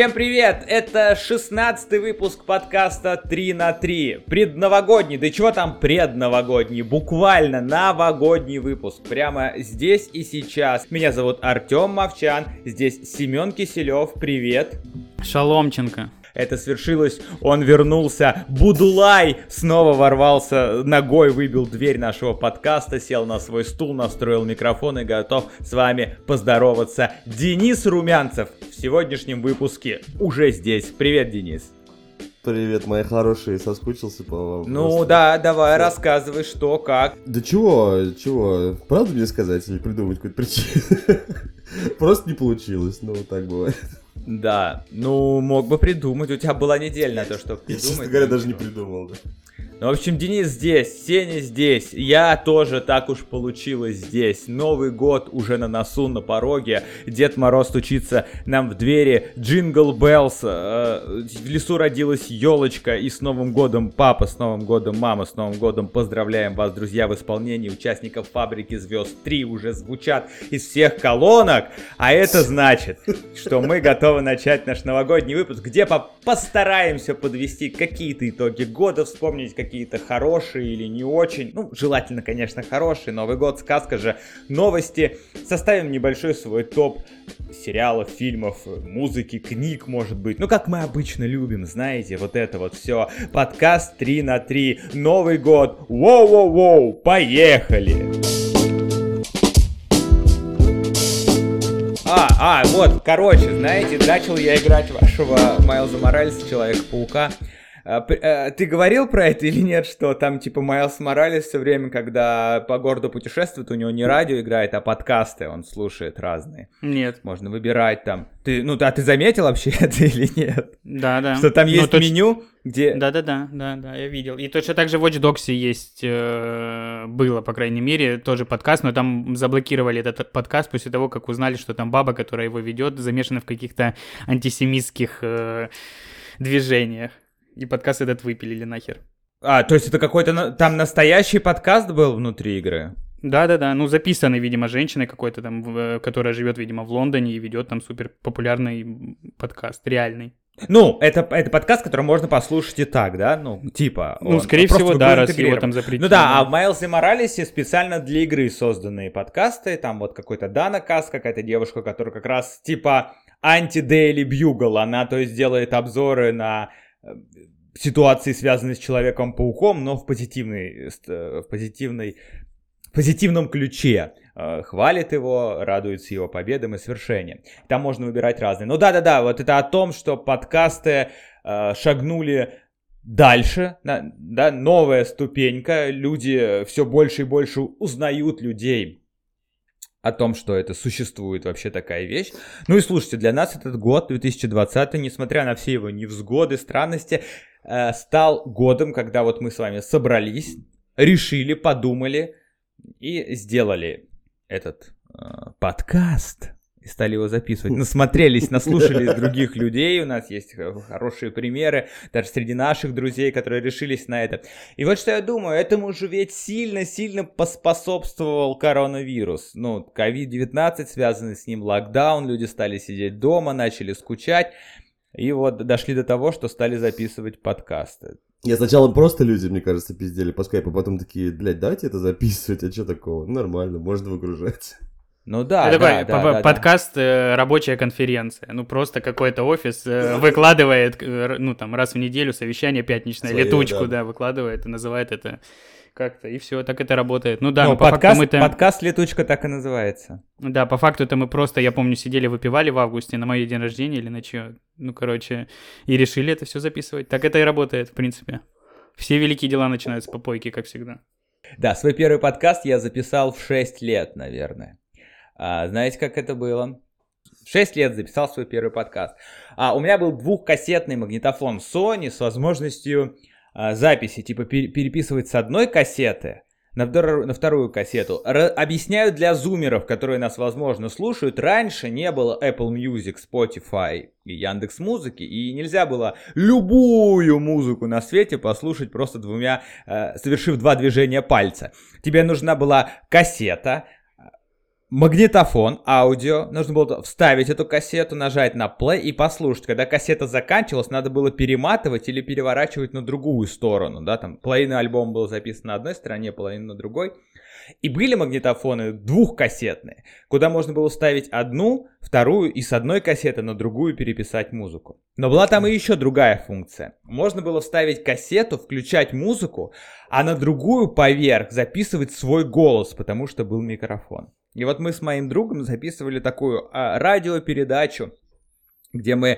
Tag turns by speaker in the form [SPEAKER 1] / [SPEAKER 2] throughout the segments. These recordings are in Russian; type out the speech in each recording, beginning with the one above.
[SPEAKER 1] Всем привет! Это 16 выпуск подкаста 3 на 3. Предновогодний, да чего там предновогодний? Буквально новогодний выпуск. Прямо здесь и сейчас. Меня зовут Артем Мовчан, здесь Семен Киселев. Привет.
[SPEAKER 2] Шаломченко.
[SPEAKER 1] Это свершилось, он вернулся, Будулай снова ворвался, ногой выбил дверь нашего подкаста, сел на свой стул, настроил микрофон и готов с вами поздороваться. Денис Румянцев в сегодняшнем выпуске уже здесь. Привет, Денис.
[SPEAKER 3] Привет, мои хорошие, соскучился по вам.
[SPEAKER 1] Ну
[SPEAKER 3] просто.
[SPEAKER 1] да, давай рассказывай, что, как.
[SPEAKER 3] Да чего, чего, правду мне сказать или придумать какую-то причину? Просто не получилось, ну так бывает.
[SPEAKER 1] Да, ну мог бы придумать, у тебя была неделя на то, чтобы
[SPEAKER 3] Я,
[SPEAKER 1] придумать.
[SPEAKER 3] честно говоря, даже не придумал. да.
[SPEAKER 1] Ну, в общем, Денис здесь, Сеня здесь, я тоже так уж получилось здесь. Новый год уже на носу, на пороге. Дед Мороз стучится нам в двери. Jingle Bells, э, в лесу родилась елочка. И с Новым годом папа, с Новым годом мама, с Новым годом поздравляем вас, друзья, в исполнении участников Фабрики Звезд 3 уже звучат из всех колонок. А это значит, что мы готовы начать наш новогодний выпуск, где по- постараемся подвести какие-то итоги года, вспомнить какие-то хорошие или не очень. Ну, желательно, конечно, хорошие. Новый год, сказка же, новости. Составим небольшой свой топ сериалов, фильмов, музыки, книг, может быть. Ну, как мы обычно любим, знаете, вот это вот все. Подкаст 3 на 3. Новый год. Воу-воу-воу. Поехали. А, а, вот, короче, знаете, начал я играть вашего Майлза Моралеса, Человека-паука. А, э, Ты говорил про это или нет, что там типа Майлз Моралес все время, когда по городу путешествует, у него не радио играет, а подкасты он слушает разные.
[SPEAKER 2] Нет.
[SPEAKER 1] Можно выбирать там. Ты, ну, а ты заметил вообще это или нет?
[SPEAKER 2] Да, да.
[SPEAKER 1] Что там
[SPEAKER 2] Ну,
[SPEAKER 1] есть
[SPEAKER 2] точ-
[SPEAKER 1] меню, где...
[SPEAKER 2] Да, да, да, да, да, я видел. И точно так же в Watch Dogs есть, э, было, по крайней мере, тоже подкаст, но там заблокировали этот подкаст после того, как узнали, что там баба, которая его ведет, замешана в каких-то антисемитских э, движениях. И подкаст этот выпилили нахер.
[SPEAKER 1] А, то есть это какой-то там настоящий подкаст был внутри игры?
[SPEAKER 2] Да-да-да, ну записанный, видимо, женщиной какой-то там, э, которая живет, видимо, в Лондоне и ведет там супер популярный подкаст, реальный.
[SPEAKER 1] Ну, это, это подкаст, который можно послушать и так, да? Ну, типа...
[SPEAKER 2] Ну,
[SPEAKER 1] он
[SPEAKER 2] скорее
[SPEAKER 1] просто
[SPEAKER 2] всего, да, раз его там запретили.
[SPEAKER 1] Ну да, а в Майлзе Моралесе специально для игры созданные подкасты. Там вот какой-то Дана Кас, какая-то девушка, которая как раз типа анти-дейли бьюгл. Она, то есть, делает обзоры на ситуации, связанные с Человеком-пауком, но в позитивной, ст- в позитивной, в позитивном ключе. Э, Хвалит его, радуется его победам и свершениям. Там можно выбирать разные. Ну да-да-да, вот это о том, что подкасты э, шагнули дальше, да, новая ступенька, люди все больше и больше узнают людей о том, что это существует вообще такая вещь. Ну и слушайте, для нас этот год, 2020, несмотря на все его невзгоды, странности, э, стал годом, когда вот мы с вами собрались, решили, подумали и сделали этот э, подкаст. И стали его записывать. Насмотрелись, наслушались других людей. У нас есть э, хорошие примеры, даже среди наших друзей, которые решились на это. И вот что я думаю, этому же ведь сильно-сильно поспособствовал коронавирус. Ну, COVID-19, связанный с ним локдаун, люди стали сидеть дома, начали скучать. И вот дошли до того, что стали записывать подкасты.
[SPEAKER 3] Я сначала просто люди, мне кажется, пиздели по скайпу, потом такие, блядь, давайте это записывать, а что такого? Нормально, можно выгружать.
[SPEAKER 1] Ну да,
[SPEAKER 2] Это
[SPEAKER 1] да,
[SPEAKER 2] такой
[SPEAKER 1] да,
[SPEAKER 2] по-
[SPEAKER 1] да, да.
[SPEAKER 2] подкаст э, рабочая конференция. Ну просто какой-то офис э, выкладывает, э, ну там раз в неделю совещание пятничное,
[SPEAKER 3] Своё,
[SPEAKER 2] летучку,
[SPEAKER 3] да.
[SPEAKER 2] да, выкладывает и называет это как-то, и все, так это работает. Ну да,
[SPEAKER 1] Ну,
[SPEAKER 2] ну, по факту
[SPEAKER 1] подкаст,
[SPEAKER 2] мы-то-
[SPEAKER 1] подкаст «Летучка» так и называется.
[SPEAKER 2] да, по факту это мы просто, я помню, сидели выпивали в августе на мое день рождения или на чье, ну короче, и решили это все записывать. Так это и работает, в принципе. Все великие дела начинаются с попойки, как всегда.
[SPEAKER 1] Да, свой первый подкаст я записал в 6 лет, наверное. А, знаете, как это было? 6 лет записал свой первый подкаст. А, у меня был двухкассетный магнитофон Sony с возможностью а, записи, типа пер- переписывать с одной кассеты на, втор- на вторую кассету. Ра- объясняю для зумеров, которые нас, возможно, слушают. Раньше не было Apple Music, Spotify и Яндекс Музыки, и нельзя было любую музыку на свете послушать просто двумя, э, совершив два движения пальца. Тебе нужна была кассета, магнитофон, аудио, нужно было вставить эту кассету, нажать на play и послушать. Когда кассета заканчивалась, надо было перематывать или переворачивать на другую сторону, да, там половина альбома был записан на одной стороне, половина на другой. И были магнитофоны двухкассетные, куда можно было ставить одну, вторую и с одной кассеты на другую переписать музыку. Но была там и еще другая функция. Можно было вставить кассету, включать музыку, а на другую поверх записывать свой голос, потому что был микрофон. И вот мы с моим другом записывали такую а, радиопередачу, где мы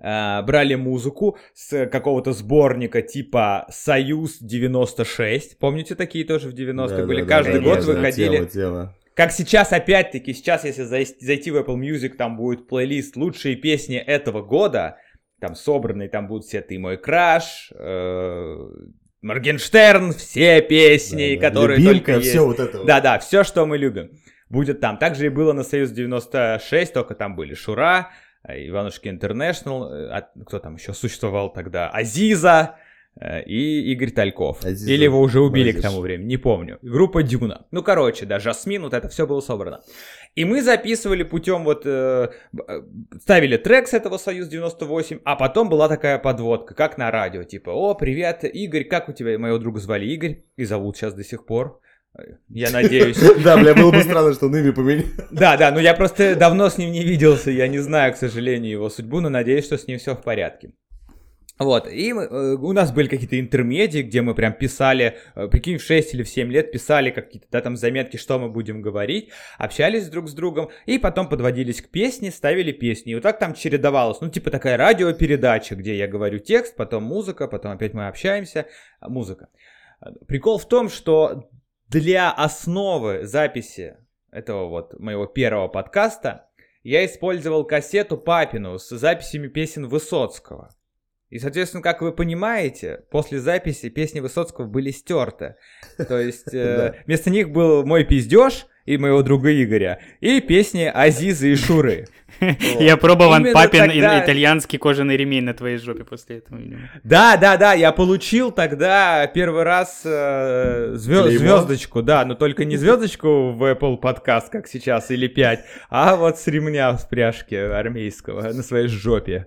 [SPEAKER 1] э, брали музыку с какого-то сборника типа «Союз 96». Помните, такие тоже в 90-е
[SPEAKER 3] Да,
[SPEAKER 1] были?
[SPEAKER 3] да,
[SPEAKER 1] Каждый
[SPEAKER 3] да,
[SPEAKER 1] год
[SPEAKER 3] да,
[SPEAKER 1] выходили.
[SPEAKER 3] Тело, тело.
[SPEAKER 1] Как сейчас, опять-таки, сейчас, если зай- зайти в Apple Music, там будет плейлист «Лучшие песни этого года», там собранные, там будут все «Ты мой краш», э, Моргенштерн, все песни,
[SPEAKER 3] Да, да.
[SPEAKER 1] которые
[SPEAKER 3] Любимка,
[SPEAKER 1] только есть.
[SPEAKER 3] все вот это.
[SPEAKER 1] Да-да, все, что мы любим, будет там. Также и было на Союз 96, только там были Шура, э, Иванушки Интернешнл, э, кто там еще существовал тогда, Азиза э, и Игорь Тальков.
[SPEAKER 3] Азиза
[SPEAKER 1] Или его уже убили к
[SPEAKER 3] Бразиш.
[SPEAKER 1] тому времени, не помню. Группа Дюна. Ну, короче, да, Жасмин, вот это все было собрано. И мы записывали путем вот, э, ставили трек с этого Союз 98, а потом была такая подводка, как на радио, типа, о, привет, Игорь, как у тебя, моего друга звали Игорь, и зовут сейчас до сих пор, я надеюсь.
[SPEAKER 3] Да, бля, было бы странно, что он имя поменял.
[SPEAKER 1] Да, да, но я просто давно с ним не виделся, я не знаю, к сожалению, его судьбу, но надеюсь, что с ним все в порядке. Вот, и э, у нас были какие-то интермедии, где мы прям писали, э, прикинь, в 6 или в 7 лет писали какие-то, да, там заметки, что мы будем говорить, общались друг с другом, и потом подводились к песне, ставили песни. И вот так там чередовалось, ну, типа такая радиопередача, где я говорю текст, потом музыка, потом опять мы общаемся, а, музыка. Прикол в том, что для основы записи этого вот моего первого подкаста я использовал кассету папину с записями песен Высоцкого. И, соответственно, как вы понимаете, после записи песни Высоцкого были стерты. То есть э, вместо них был мой пиздеж и моего друга Игоря, и песни Азизы и Шуры.
[SPEAKER 2] Я пробовал папин итальянский кожаный ремень на твоей жопе после этого.
[SPEAKER 1] Да, да, да, я получил тогда первый раз э, звездочку, да, но только не звездочку в Apple Podcast, как сейчас, или 5, а вот с ремня в пряжке армейского на своей жопе.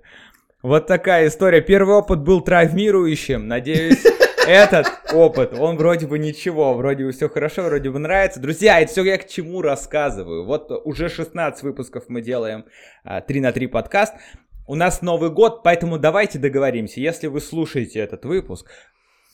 [SPEAKER 1] Вот такая история. Первый опыт был травмирующим. Надеюсь, этот опыт, он вроде бы ничего, вроде бы все хорошо, вроде бы нравится. Друзья, это все я к чему рассказываю. Вот уже 16 выпусков мы делаем а, 3 на 3 подкаст. У нас Новый год, поэтому давайте договоримся. Если вы слушаете этот выпуск,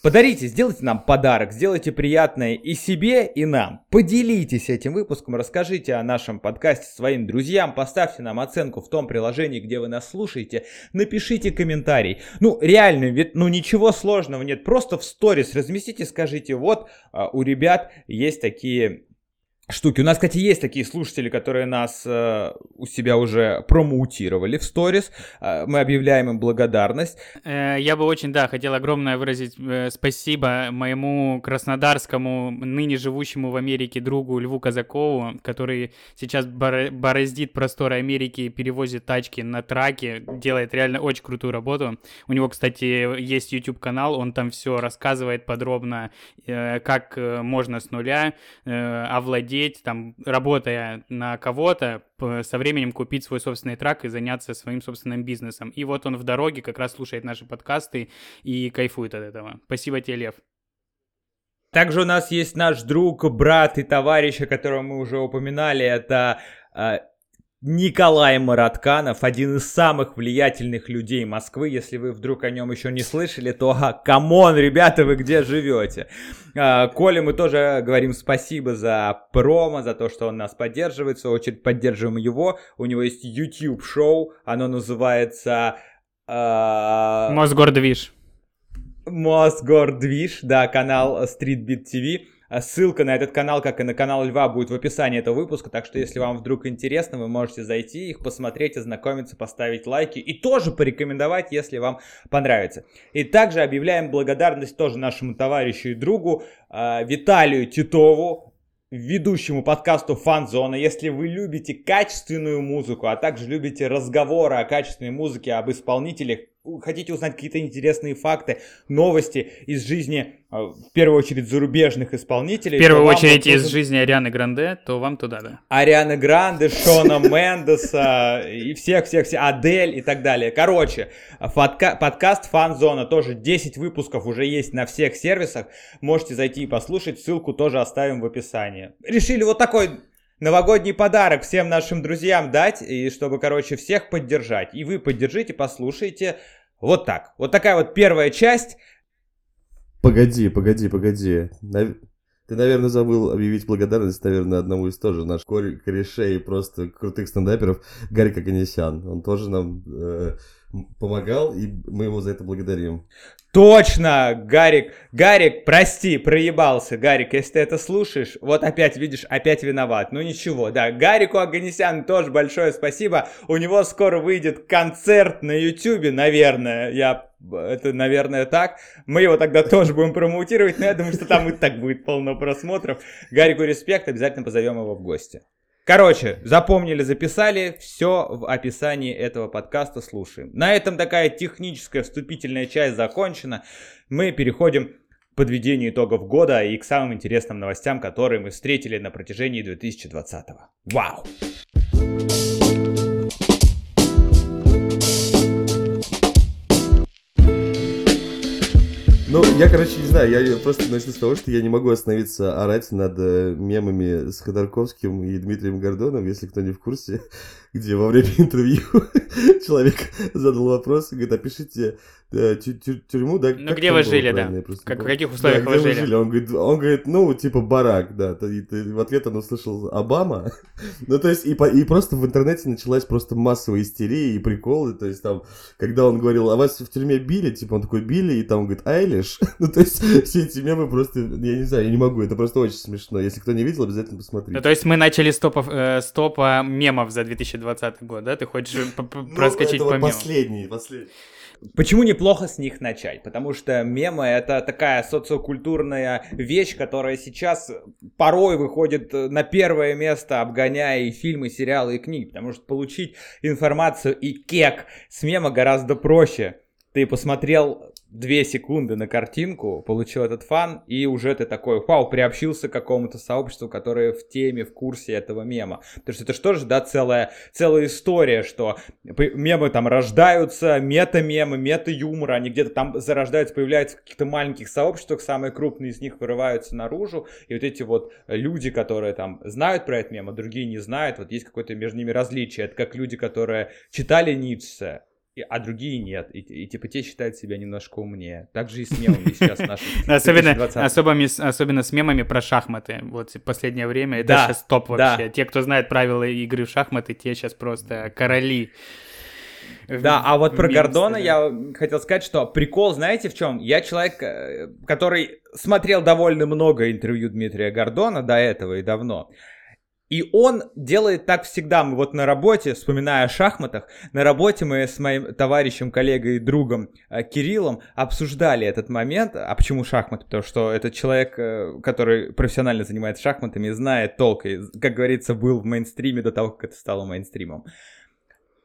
[SPEAKER 1] подарите, сделайте нам подарок, сделайте приятное и себе, и нам. Поделитесь этим выпуском, расскажите о нашем подкасте своим друзьям, поставьте нам оценку в том приложении, где вы нас слушаете, напишите комментарий. Ну, реально, ведь ну ничего сложного нет, просто в сторис разместите, скажите, вот а, у ребят есть такие штуки. У нас, кстати, есть такие слушатели, которые нас э, у себя уже промоутировали в сторис. Э, мы объявляем им благодарность.
[SPEAKER 2] Э, Я бы очень, да, хотел огромное выразить э, спасибо моему краснодарскому, ныне живущему в Америке другу Льву Казакову, который сейчас боро- бороздит просторы Америки, перевозит тачки на траке, делает реально очень крутую работу. У него, кстати, есть YouTube-канал, он там все рассказывает подробно, э, как э, можно с нуля э, овладеть, там, работая на кого-то, со временем купить свой собственный трак и заняться своим собственным бизнесом. И вот он в дороге как раз слушает наши подкасты и кайфует от этого. Спасибо тебе, Лев.
[SPEAKER 1] Также у нас есть наш друг, брат и товарищ, о котором мы уже упоминали. Это э, Николай Маратканов, один из самых влиятельных людей Москвы. Если вы вдруг о нем еще не слышали, то а, come on, ребята, вы где живете? А, Коле мы тоже говорим спасибо за промо, за то, что он нас поддерживает. В свою очередь поддерживаем его. У него есть YouTube-шоу, оно называется... а,
[SPEAKER 2] Мосгордвиж.
[SPEAKER 1] Мосгордвиж, да, канал Streetbeat TV. А Ссылка на этот канал, как и на канал Льва, будет в описании этого выпуска, так что если вам вдруг интересно, вы можете зайти, их посмотреть, ознакомиться, поставить лайки и тоже порекомендовать, если вам понравится. И также объявляем благодарность тоже нашему товарищу и другу э, Виталию Титову, ведущему подкасту Фанзона. Если вы любите качественную музыку, а также любите разговоры о качественной музыке, об исполнителях хотите узнать какие-то интересные факты, новости из жизни, э, в первую очередь, зарубежных исполнителей.
[SPEAKER 2] В первую очередь
[SPEAKER 1] вот
[SPEAKER 2] из
[SPEAKER 1] нужен
[SPEAKER 2] жизни Арианы Гранде, то вам туда, да.
[SPEAKER 1] Арианы Гранде, Шона Мендеса и всех-всех-всех, Адель и так далее. Короче, фотка- подкаст Фанзона тоже 10 выпусков уже есть на всех сервисах. Можете зайти и послушать, ссылку тоже оставим в описании. Решили вот такой новогодний подарок всем нашим друзьям дать, и чтобы, короче, всех поддержать. И вы поддержите, послушайте. Вот так. Вот такая вот первая часть.
[SPEAKER 3] Погоди, погоди, погоди. Нав- Ты, наверное, забыл объявить благодарность, наверное, одному из тоже наших кор- корешей, просто крутых стендаперов, Гарик Аганесян. Он тоже нам э, помогал, и мы его за это благодарим.
[SPEAKER 1] Точно, Гарик, Гарик, прости, проебался, Гарик, если ты это слушаешь, вот опять, видишь, опять виноват, ну ничего, да, Гарику Аганесяну тоже большое спасибо, у него скоро выйдет концерт на ютюбе, наверное, я, это, наверное, так, мы его тогда тоже будем промоутировать, но я думаю, что там и так будет полно просмотров, Гарику респект, обязательно позовем его в гости. Короче, запомнили, записали, все в описании этого подкаста слушаем. На этом такая техническая вступительная часть закончена. Мы переходим к подведению итогов года и к самым интересным новостям, которые мы встретили на протяжении 2020. Вау!
[SPEAKER 3] Ну, я, короче, не знаю, я просто начну с того, что я не могу остановиться орать над э, мемами с Ходорковским и Дмитрием Гордоном, если кто не в курсе, где во время интервью человек задал вопрос и говорит, опишите э, тю- тю- тюрьму, да?
[SPEAKER 2] Ну, где вы жили, да? Как, в каких условиях
[SPEAKER 3] Да,
[SPEAKER 2] вы
[SPEAKER 3] где вы
[SPEAKER 2] жили?
[SPEAKER 3] жили? Он говорит, он говорит, ну, типа барак, да. И, ты- в ответ он услышал Обама. ну, то есть, и, по- и просто в интернете началась просто массовая истерия и приколы. То есть, там, когда он говорил, а вас в тюрьме били, типа, он такой, били, и там он говорит, Айлиш. ну, то есть, все эти мемы просто, я не знаю, я не могу, это просто очень смешно. Если кто не видел, обязательно посмотрите.
[SPEAKER 2] Ну, то есть мы начали с топов, э, с топа мемов за 2020 год, да? Ты хочешь
[SPEAKER 3] Ну,
[SPEAKER 2] проскочить по мемам?
[SPEAKER 3] последний, последний.
[SPEAKER 1] Почему неплохо с них начать? Потому что мемы это такая социокультурная вещь, которая сейчас порой выходит на первое место, обгоняя и фильмы, и сериалы, и книги. Потому что получить информацию и кек с мема гораздо проще. Ты посмотрел две секунды на картинку, получил этот фан, и уже ты такой, вау, приобщился к какому-то сообществу, которое в теме, в курсе этого мема. Потому что это же, да, целая, целая история, что мемы там рождаются, мета-мемы, мета-юмор, они где-то там зарождаются, появляются в каких-то маленьких сообществах, самые крупные из них вырываются наружу, и вот эти вот люди, которые там знают про этот мем, а другие не знают, вот есть какое-то между ними различие. Это как люди, которые читали Ницше, и- а другие нет. И, и типа те считают себя немножко умнее. Так же и с мемами сейчас наши.
[SPEAKER 2] Особенно,
[SPEAKER 1] 2020.
[SPEAKER 2] особенно, с- особенно с мемами про шахматы. Вот последнее время это
[SPEAKER 1] Да,
[SPEAKER 2] сейчас топ
[SPEAKER 1] да.
[SPEAKER 2] вообще. Те, кто знает правила игры в шахматы, те сейчас просто короли.
[SPEAKER 1] Да, а вот про Гордона я хотел сказать, что прикол, знаете, в чем? Я человек, э, который смотрел довольно много интервью Дмитрия Гордона до этого и давно. И он делает так всегда. Мы вот на работе, вспоминая о шахматах, на работе мы с моим товарищем, коллегой и другом э, Кириллом обсуждали этот момент. А почему шахматы? Потому что этот человек, э, который профессионально занимается шахматами, знает толк. И, как говорится, был в мейнстриме до того, как это стало мейнстримом.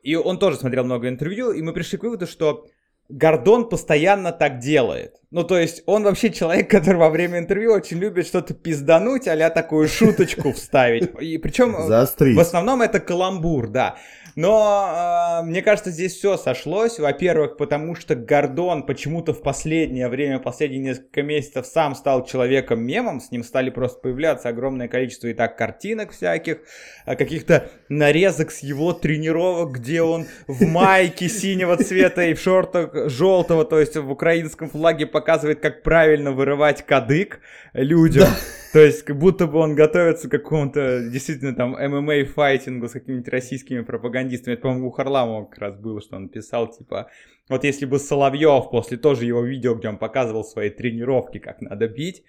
[SPEAKER 1] И он тоже смотрел много интервью, и мы пришли к выводу, что Гордон постоянно так делает. Ну, то есть, он вообще человек, который во время интервью очень любит что-то пиздануть, а такую шуточку вставить. И причем
[SPEAKER 3] Заострить.
[SPEAKER 1] в основном это каламбур, да. Но э, мне кажется, здесь все сошлось. Во-первых, потому что Гордон почему-то в последнее время, последние несколько месяцев сам стал человеком-мемом. С ним стали просто появляться огромное количество и так картинок всяких, э, каких-то нарезок с его тренировок, где он в майке синего цвета и в шортах желтого, то есть в украинском флаге показывает, как правильно вырывать кадык людям. То есть, как будто бы он готовится к какому-то действительно там ММА-файтингу с какими-нибудь российскими пропагандистами. Это, по-моему, у Харламова как раз было, что он писал, типа, вот если бы Соловьев после тоже его видео, где он показывал свои тренировки, как надо бить,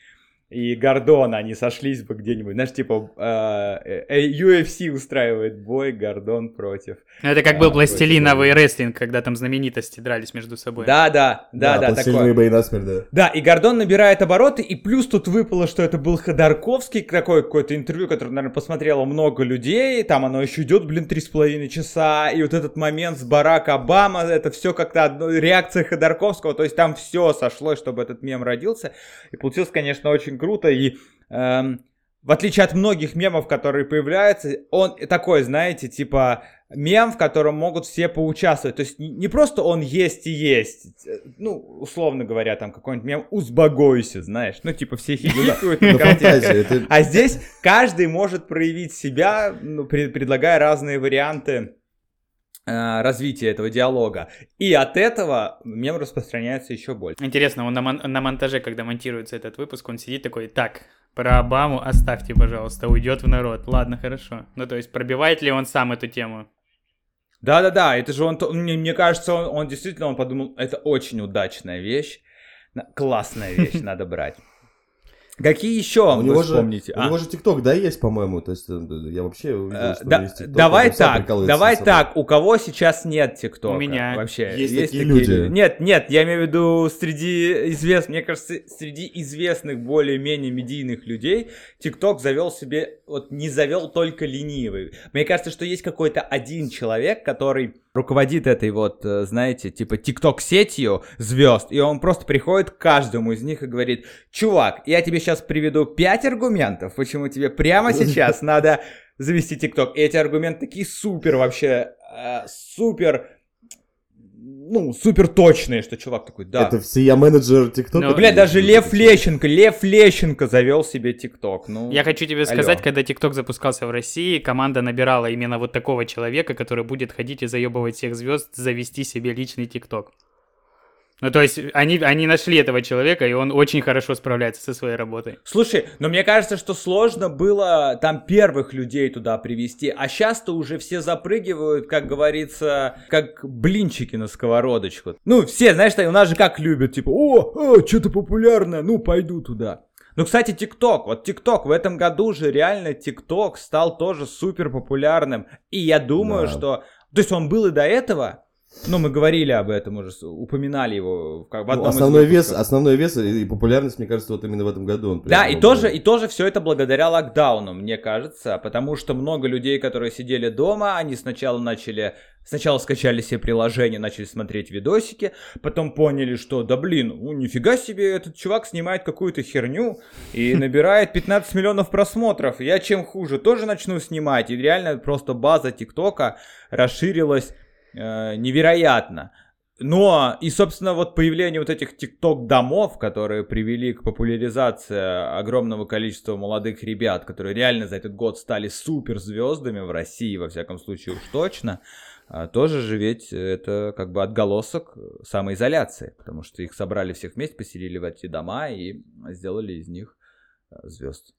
[SPEAKER 1] и Гордон, они сошлись бы где-нибудь, знаешь, типа э, э, UFC устраивает бой, Гордон против.
[SPEAKER 2] Ну, это как был пластилиновый рестлинг, когда там знаменитости дрались между собой.
[SPEAKER 1] Да, да, да, да,
[SPEAKER 3] такой. бои насмерть, да.
[SPEAKER 1] Да, и Гордон набирает обороты, и плюс тут выпало, что это был Ходорковский, такое какое-то интервью, которое, наверное, посмотрело много людей, там оно еще идет, блин, три с половиной часа, и вот этот момент с Барак Обама, это все как-то одно, реакция Ходорковского, то есть там все сошлось, чтобы этот мем родился, и получилось, конечно, очень очень круто. И эм, в отличие от многих мемов, которые появляются, он такой, знаете, типа мем, в котором могут все поучаствовать. То есть не просто он есть и есть, ну, условно говоря, там какой-нибудь мем «Узбогойся», знаешь, ну, типа все хихикают. А здесь каждый может проявить себя, ну, предлагая разные варианты Э, развития этого диалога. И от этого мем распространяется еще больше.
[SPEAKER 2] Интересно, он на, мон- на монтаже, когда монтируется этот выпуск, он сидит такой, так, про Обаму оставьте, пожалуйста, уйдет в народ. Ладно, хорошо. Ну, то есть, пробивает ли он сам эту тему?
[SPEAKER 1] Да-да-да, это же он, мне, мне кажется, он, он действительно, он подумал, это очень удачная вещь, классная вещь, надо брать. Какие еще
[SPEAKER 3] у него же, помните? У а? него же ТикТок, да, есть, по-моему? То есть э, я вообще увидел,
[SPEAKER 1] э, что да, есть TikTok. Давай так, давай так. У кого сейчас нет ТикТока?
[SPEAKER 2] У меня.
[SPEAKER 1] Вообще.
[SPEAKER 3] Есть, есть такие, такие люди.
[SPEAKER 1] Нет, нет, я имею в виду среди известных, мне кажется, среди известных более-менее медийных людей ТикТок завел себе, вот не завел только ленивый. Мне кажется, что есть какой-то один человек, который руководит этой вот, э, знаете, типа тикток-сетью звезд, и он просто приходит к каждому из них и говорит, чувак, я тебе сейчас приведу пять аргументов, почему тебе прямо сейчас надо завести тикток. И эти аргументы такие супер вообще, э, супер ну, супер точные, что чувак такой, да.
[SPEAKER 3] Это все я менеджер ТикТока.
[SPEAKER 1] Ну, блядь, даже Лев Лещенко, Лев Лещенко завел себе ТикТок. Ну,
[SPEAKER 2] я хочу тебе алло. сказать, когда ТикТок запускался в России, команда набирала именно вот такого человека, который будет ходить и заебывать всех звезд, завести себе личный ТикТок. Ну, то есть, они, они нашли этого человека, и он очень хорошо справляется со своей работой.
[SPEAKER 1] Слушай, но мне кажется, что сложно было там первых людей туда привести, а сейчас-то уже все запрыгивают, как говорится, как блинчики на сковородочку. Ну, все, знаешь, у нас же как любят, типа, о, о что-то популярное, ну, пойду туда. Ну, кстати, ТикТок. Вот ТикТок в этом году же реально ТикТок стал тоже супер популярным. И я думаю, да. что... То есть он был и до этого, ну, мы говорили об этом уже, упоминали его как в
[SPEAKER 3] одном ну, основной из вес, основной вес и популярность, мне кажется, вот именно в этом году он.
[SPEAKER 1] Да, и тоже, и тоже все это благодаря локдауну, мне кажется, потому что много людей, которые сидели дома, они сначала начали, сначала скачали себе приложение, начали смотреть видосики, потом поняли, что, да блин, ну нифига себе, этот чувак снимает какую-то херню и набирает 15 миллионов просмотров, я чем хуже, тоже начну снимать, и реально просто база ТикТока расширилась э, невероятно. Но и, собственно, вот появление вот этих тикток-домов, которые привели к популяризации огромного количества молодых ребят, которые реально за этот год стали суперзвездами в России, во всяком случае уж точно, а, тоже же ведь это как бы отголосок самоизоляции, потому что их собрали всех вместе, поселили в эти дома и сделали из них а, звезд.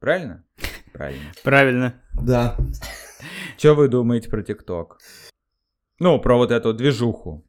[SPEAKER 1] Правильно?
[SPEAKER 2] Правильно. Правильно.
[SPEAKER 3] Да.
[SPEAKER 1] Что вы думаете про ТикТок? Ну, про вот эту движуху.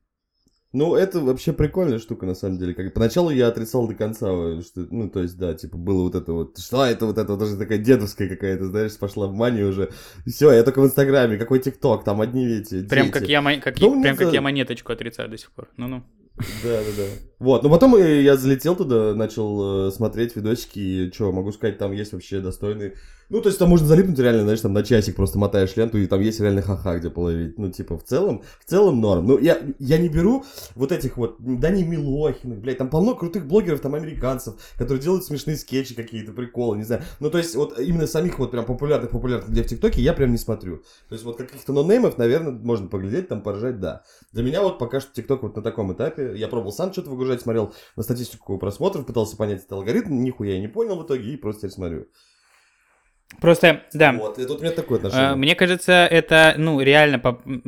[SPEAKER 3] Ну, это вообще прикольная штука, на самом деле. Как, поначалу я отрицал до конца, что, ну, то есть, да, типа, было вот это вот, что это вот это, вот, даже такая дедовская какая-то, знаешь, пошла в манию уже. Все, я только в Инстаграме, какой ТикТок, там одни эти
[SPEAKER 2] Прям как я, как, ну, прям как я монеточку отрицаю до сих пор, ну-ну.
[SPEAKER 3] Да, да, да. Вот, ну потом я залетел туда, начал э, смотреть видосики, и что, могу сказать, там есть вообще достойный ну, то есть там можно залипнуть реально, знаешь, там на часик просто мотаешь ленту, и там есть реально ха-ха, где половить. Ну, типа, в целом, в целом норм. Ну, я, я не беру вот этих вот Дани Милохиных, блядь, там полно крутых блогеров, там, американцев, которые делают смешные скетчи какие-то, приколы, не знаю. Ну, то есть, вот именно самих вот прям популярных, популярных для в ТикТоке я прям не смотрю. То есть, вот каких-то нонеймов, наверное, можно поглядеть, там, поржать, да. Для меня вот пока что ТикТок вот на таком этапе. Я пробовал сам что-то выгружать, смотрел на статистику просмотров, пытался понять этот алгоритм, нихуя я не понял в итоге и просто теперь смотрю.
[SPEAKER 2] Просто, да.
[SPEAKER 3] Вот, и тут у меня такое
[SPEAKER 2] Э,
[SPEAKER 3] отношение.
[SPEAKER 2] Мне кажется, это, ну, реально,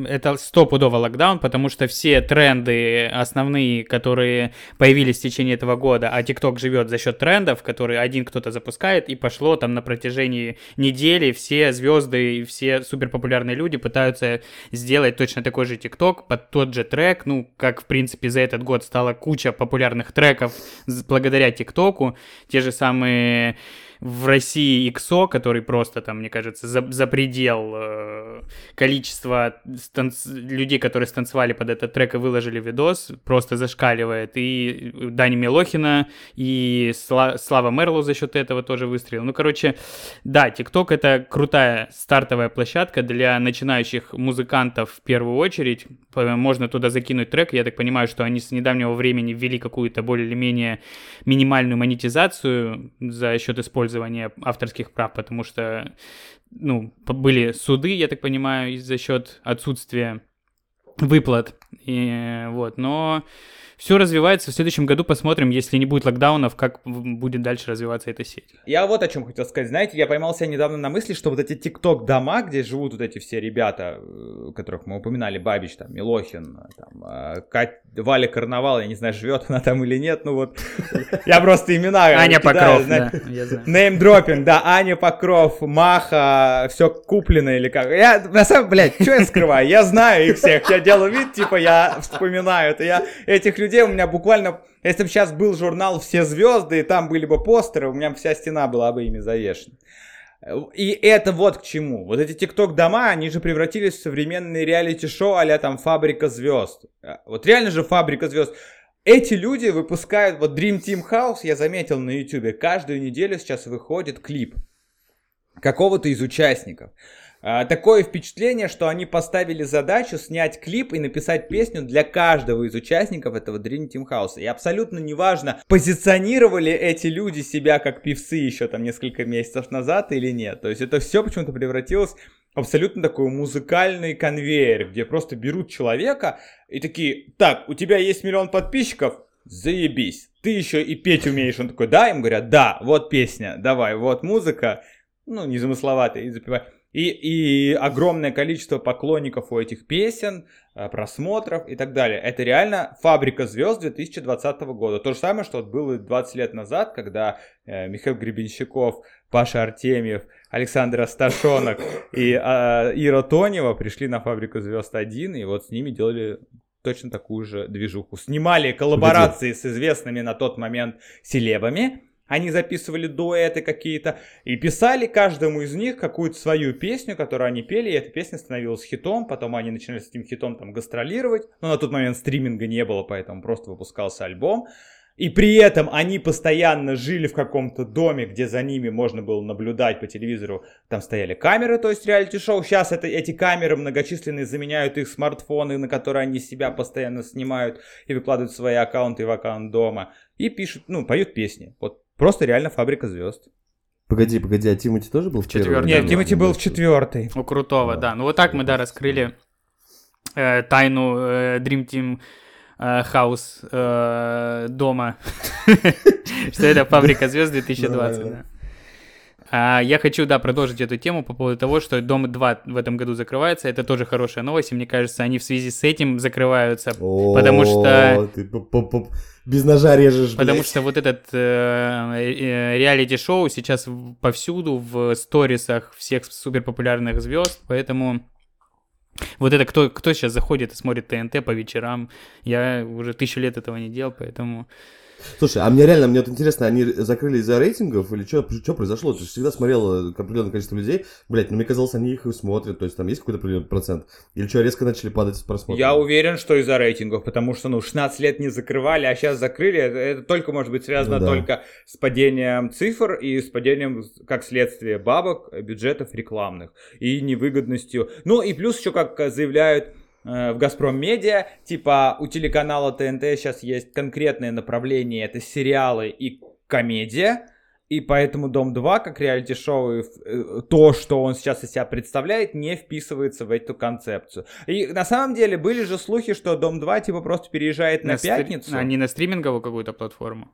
[SPEAKER 2] это стопудово локдаун, потому что все тренды основные, которые появились в течение этого года, а ТикТок живет за счет трендов, которые один кто-то запускает, и пошло там на протяжении недели все звезды и все суперпопулярные люди пытаются сделать точно такой же ТикТок под тот же трек, ну, как, в принципе, за этот год стала куча популярных треков благодаря ТикТоку, те же самые в России XO, который просто там, мне кажется, за, за предел э, количества станц- людей, которые станцевали под этот трек и выложили видос, просто зашкаливает. И Дани Милохина, и Сла- Слава Мерлоу за счет этого тоже выстрелил. Ну, короче, да, TikTok это крутая стартовая площадка для начинающих музыкантов в первую очередь. Можно туда закинуть трек. Я так понимаю, что они с недавнего времени ввели какую-то более или менее минимальную монетизацию за счет использования авторских прав, потому что, ну, были суды, я так понимаю, за счет отсутствия выплат. И, вот, но все развивается. В следующем году посмотрим, если не будет локдаунов, как будет дальше развиваться эта сеть.
[SPEAKER 1] Я вот о чем хотел сказать. Знаете, я поймал себя недавно на мысли, что вот эти тикток дома, где живут вот эти все ребята, э, которых мы упоминали, Бабич, там, Милохин, там, э, Кать, Валя Карнавал, я не знаю, живет она там или нет, ну вот, я просто имена
[SPEAKER 2] Аня Покров, да.
[SPEAKER 1] Неймдропинг, да, Аня Покров, Маха, все куплено или как. Я, на самом блядь, что я скрываю? Я знаю их всех, я делаю вид, типа, я вспоминаю это. Я этих людей у меня буквально, если бы сейчас был журнал «Все звезды», и там были бы постеры, у меня вся стена была бы ими завешена. И это вот к чему. Вот эти тикток-дома, они же превратились в современные реалити-шоу а там «Фабрика звезд». Вот реально же «Фабрика звезд». Эти люди выпускают, вот Dream Team House, я заметил на YouTube, каждую неделю сейчас выходит клип какого-то из участников. А, Такое впечатление, что они поставили задачу снять клип и написать песню для каждого из участников этого Dream Team House. И абсолютно неважно, позиционировали эти люди себя как певцы еще там несколько месяцев назад или нет. То есть это все почему-то превратилось абсолютно такой музыкальный конвейер, где просто берут человека и такие, так, у тебя есть миллион подписчиков, заебись. Ты еще и петь умеешь. Он такой, да? Им говорят, да, вот песня, давай, вот музыка. Ну, незамысловатая, и запевай. И, и огромное количество поклонников у этих песен, э, просмотров и так далее. Это реально фабрика звезд 2020 года. То же самое, что было 20 лет назад, когда э, Михаил Гребенщиков, Паша Артемьев, Александр Асташонок и э, Ира Тонева пришли на фабрику звезд 1, и вот с ними делали точно такую же движуху. Снимали коллаборации с известными на тот момент селебами. Они записывали дуэты какие-то и писали каждому из них какую-то свою песню, которую они пели, и эта песня становилась хитом, потом они начинали с этим хитом там гастролировать, но на тот момент стриминга не было, поэтому просто выпускался альбом. И при этом они постоянно жили в каком-то доме, где за ними можно было наблюдать по телевизору. Там стояли камеры, то есть реалити-шоу. Сейчас это, эти камеры многочисленные заменяют их смартфоны, на которые они себя постоянно снимают и выкладывают свои аккаунты в аккаунт дома. И пишут, ну, поют песни. Вот просто реально фабрика звезд.
[SPEAKER 3] Погоди, погоди, а Тимати тоже был в первом?
[SPEAKER 2] Нет,
[SPEAKER 1] Тимати был в четвертой.
[SPEAKER 2] У крутого, да. Ну вот так мы, да, раскрыли э, тайну э, Dream Team э, House э, дома. Что это фабрика звезд 2020,
[SPEAKER 3] Да, да.
[SPEAKER 2] да. А, я хочу, да, продолжить эту тему по поводу того, что Дом 2 в этом году закрывается. Это тоже хорошая новость, и мне кажется, они в связи с этим закрываются. Потому что-
[SPEAKER 3] без ножа режешь,
[SPEAKER 2] Потому
[SPEAKER 3] блядь.
[SPEAKER 2] что вот этот э, э, реалити-шоу сейчас повсюду в сторисах всех суперпопулярных звезд, поэтому вот это кто, кто сейчас заходит и смотрит ТНТ по вечерам, я уже тысячу лет этого не делал, поэтому...
[SPEAKER 3] Слушай, а мне реально, мне вот интересно, они закрыли из-за рейтингов или что произошло? Ты же всегда смотрел э, определенное количество людей, блядь, ну мне казалось, они их и смотрят, то есть там есть какой-то определенный процент? Или что, резко начали падать с просмотров?
[SPEAKER 1] Я уверен, что из-за рейтингов, потому что, ну, 16 лет не закрывали, а сейчас закрыли. Это, это только может быть связано
[SPEAKER 3] Ну да.
[SPEAKER 1] только с падением цифр и с падением, как следствие, бабок, бюджетов рекламных и невыгодностью. Ну, и плюс еще, как заявляют э, в Газпром Медиа, типа у телеканала ТНТ сейчас есть конкретное направление, это сериалы и комедия. И поэтому Дом 2, как реалити-шоу, и э, то, что он сейчас из себя представляет, не вписывается в эту концепцию. И на самом деле были же слухи, что Дом 2 типа просто переезжает на,
[SPEAKER 2] стри-
[SPEAKER 1] пятницу.
[SPEAKER 2] А не на стриминговую какую-то платформу?